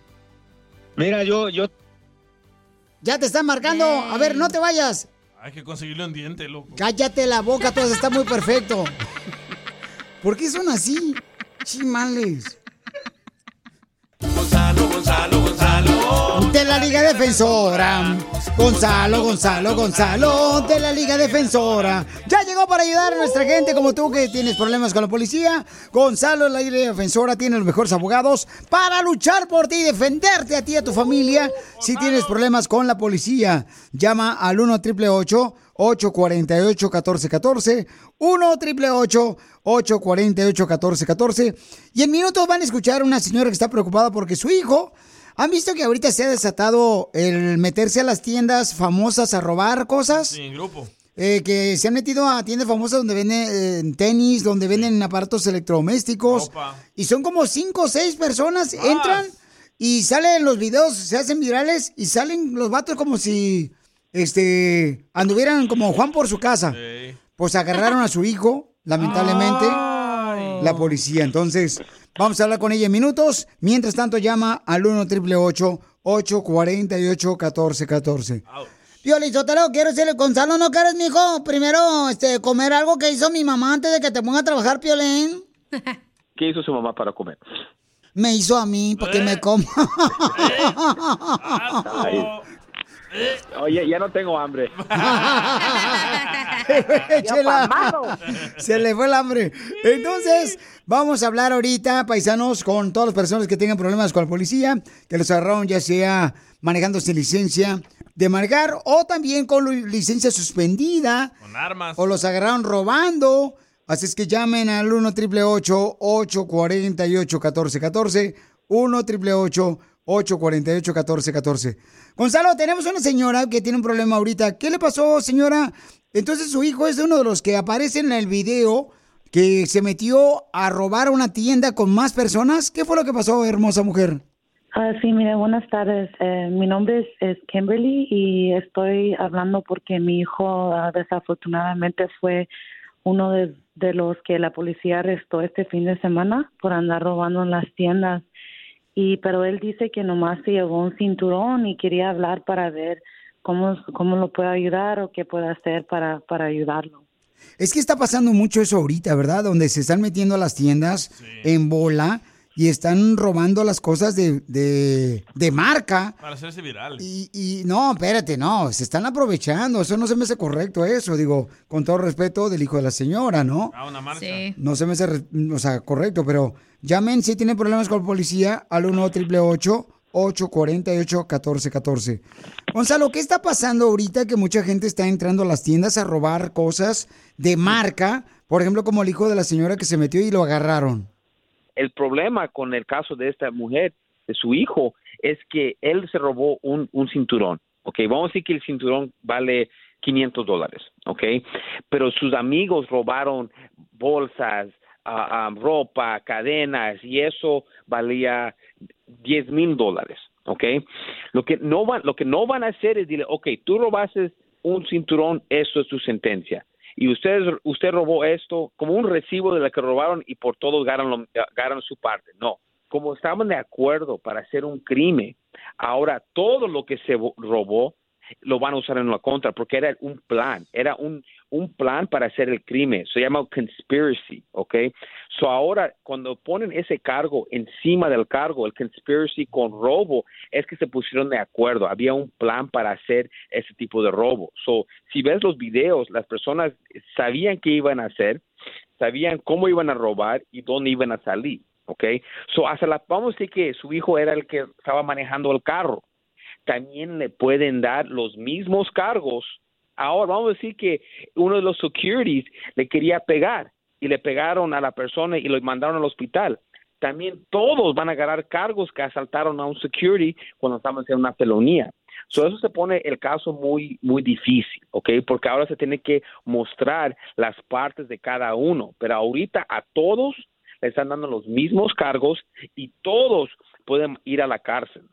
[SPEAKER 36] Mira, yo, yo,
[SPEAKER 1] Ya te están marcando. A ver, no te vayas.
[SPEAKER 2] Hay que conseguirle un diente, loco.
[SPEAKER 1] Cállate la boca, todo está muy perfecto. ¿Por qué son así? Chimales.
[SPEAKER 3] Gonzalo, Gonzalo, Gonzalo.
[SPEAKER 1] De la Liga Defensora. Gonzalo, Gonzalo, Gonzalo. De la Liga Defensora. Ya llegó para ayudar a nuestra gente como tú que tienes problemas con la policía. Gonzalo, la Liga Defensora, tiene los mejores abogados para luchar por ti y defenderte a ti y a tu familia si tienes problemas con la policía. Llama al 1 888 848 1414 1 888 848 1414 Y en minutos van a escuchar a una señora que está preocupada porque su hijo. ¿Han visto que ahorita se ha desatado el meterse a las tiendas famosas a robar cosas?
[SPEAKER 2] Sí, en grupo.
[SPEAKER 1] Eh, que se han metido a tiendas famosas donde venden eh, tenis, donde venden aparatos electrodomésticos. Y son como cinco o seis personas, entran y salen los videos, se hacen virales y salen los vatos como si este anduvieran como Juan por su casa. Pues agarraron a su hijo, lamentablemente, la policía. Entonces, vamos a hablar con ella en minutos. Mientras tanto, llama al 1 888 848 1414 Yo, Lizotelo, quiero decirle, Gonzalo, ¿no quieres, mijo? Primero, este, comer algo que hizo mi mamá antes de que te ponga a trabajar, Piolín.
[SPEAKER 37] ¿Qué hizo su mamá para comer?
[SPEAKER 1] Me hizo a mí, porque me como.
[SPEAKER 37] Ay. Oye, ya no tengo hambre.
[SPEAKER 1] Se le fue el hambre. Entonces, vamos a hablar ahorita, paisanos, con todas las personas que tengan problemas con la policía, que los agarraron ya sea manejando sin licencia de manejar o también con li- licencia suspendida.
[SPEAKER 2] Con armas.
[SPEAKER 1] O los agarraron robando. Así es que llamen al 1 888 848 1414 1 888 848 1414 Gonzalo, tenemos una señora que tiene un problema ahorita. ¿Qué le pasó, señora? Entonces su hijo es uno de los que aparece en el video que se metió a robar una tienda con más personas. ¿Qué fue lo que pasó, hermosa mujer?
[SPEAKER 38] Ah, sí, mire, buenas tardes. Eh, mi nombre es, Kimberly y estoy hablando porque mi hijo ah, desafortunadamente fue uno de, los que la policía arrestó este fin de semana por andar robando en las tiendas. Y pero él dice que nomás se llevó un cinturón y quería hablar para ver cómo cómo lo puede ayudar o qué puede hacer para para ayudarlo.
[SPEAKER 1] Es que está pasando mucho eso ahorita, ¿verdad? Donde se están metiendo a las tiendas en bola y están robando las cosas de, de, de marca.
[SPEAKER 2] Para hacerse viral.
[SPEAKER 1] Y, y no, espérate, no, se están aprovechando. Eso no se me hace correcto, eso. Digo, con todo respeto del hijo de la señora, ¿no?
[SPEAKER 2] A una marcha.
[SPEAKER 1] No se me hace, o sea, correcto, pero llamen si tienen problemas con la policía al 1 888 848 1414 Gonzalo, ¿qué está pasando ahorita que mucha gente está entrando a las tiendas a robar cosas de marca? Por ejemplo, como el hijo de la señora que se metió y lo agarraron.
[SPEAKER 37] El problema con el caso de esta mujer, de su hijo, es que él se robó un, un cinturón. Ok, vamos a decir que el cinturón vale 500 dólares, ok, pero sus amigos robaron bolsas, ah, ropa, cadenas y eso valía 10 mil dólares, ¿ok? Lo que no van, lo que no van a hacer es decirle, ok, tú robaste un cinturón, esto es tu sentencia. Y usted, usted robó esto como un recibo de lo que robaron y por todo ganan, lo- ganan su parte. No, como estaban de acuerdo para hacer un crimen, ahora todo lo que se robó lo van a usar en la contra porque era un plan, era un, un plan para hacer el crimen, se llama conspiracy, ¿ok? So ahora cuando ponen ese cargo encima del cargo, el conspiracy con robo, es que se pusieron de acuerdo, había un plan para hacer ese tipo de robo. So si ves los videos, las personas sabían qué iban a hacer, sabían cómo iban a robar y dónde iban a salir, ¿ok? So hasta la, vamos a decir que su hijo era el que estaba manejando el carro también le pueden dar los mismos cargos. Ahora vamos a decir que uno de los securities le quería pegar y le pegaron a la persona y lo mandaron al hospital. También todos van a agarrar cargos que asaltaron a un security cuando estaban en una felonía. So eso se pone el caso muy muy difícil, ¿ok? Porque ahora se tiene que mostrar las partes de cada uno, pero ahorita a todos le están dando los mismos cargos y todos pueden ir a la cárcel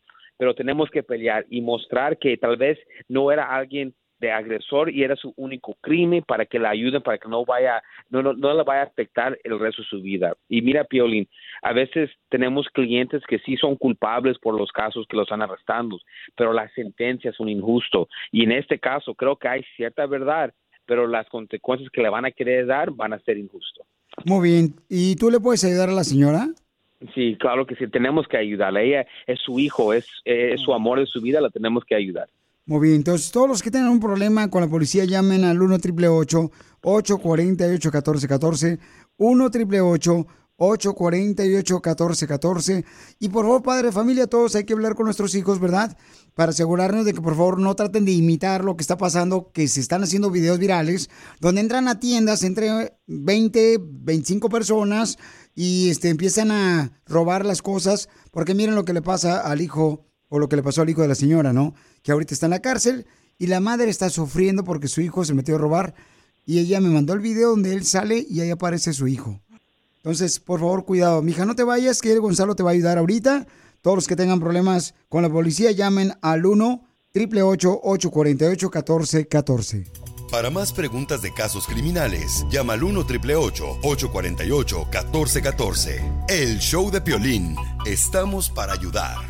[SPEAKER 37] pero tenemos que pelear y mostrar que tal vez no era alguien de agresor y era su único crimen para que la ayuden, para que no vaya, no, no, no le vaya a afectar el resto de su vida. Y mira, Piolín, a veces tenemos clientes que sí son culpables por los casos que los están arrestando, pero las sentencias son injustas. Y en este caso creo que hay cierta verdad, pero las consecuencias que le van a querer dar van a ser injustas.
[SPEAKER 1] Muy bien. ¿Y tú le puedes ayudar a la señora?
[SPEAKER 37] Sí, claro que sí, tenemos que ayudarla. Ella es su hijo, es, es su amor, es su vida, la tenemos que ayudar.
[SPEAKER 1] Bien, entonces todos los que tengan un problema con la policía llamen al 1 888 848 1414 1 888 848 1414 y por favor, padre familia, todos hay que hablar con nuestros hijos, ¿verdad? Para asegurarnos de que por favor no traten de imitar lo que está pasando, que se están haciendo videos virales, donde entran a tiendas entre 20, 25 personas y este, empiezan a robar las cosas, porque miren lo que le pasa al hijo o lo que le pasó al hijo de la señora, ¿no? Que ahorita está en la cárcel y la madre está sufriendo porque su hijo se metió a robar y ella me mandó el video donde él sale y ahí aparece su hijo. Entonces, por favor, cuidado. Mija, no te vayas, que Gonzalo te va a ayudar ahorita. Todos los que tengan problemas con la policía llamen al 1 888 848 1414
[SPEAKER 4] Para más preguntas de casos criminales, llama al 1 848 1414 El show de Piolín. Estamos para ayudar,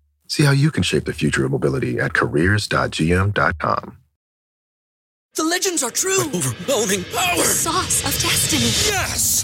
[SPEAKER 30] See how you can shape the future of mobility at careers.gm.com.
[SPEAKER 39] The legends are true. overwhelming power!
[SPEAKER 40] The sauce of destiny.
[SPEAKER 39] Yes!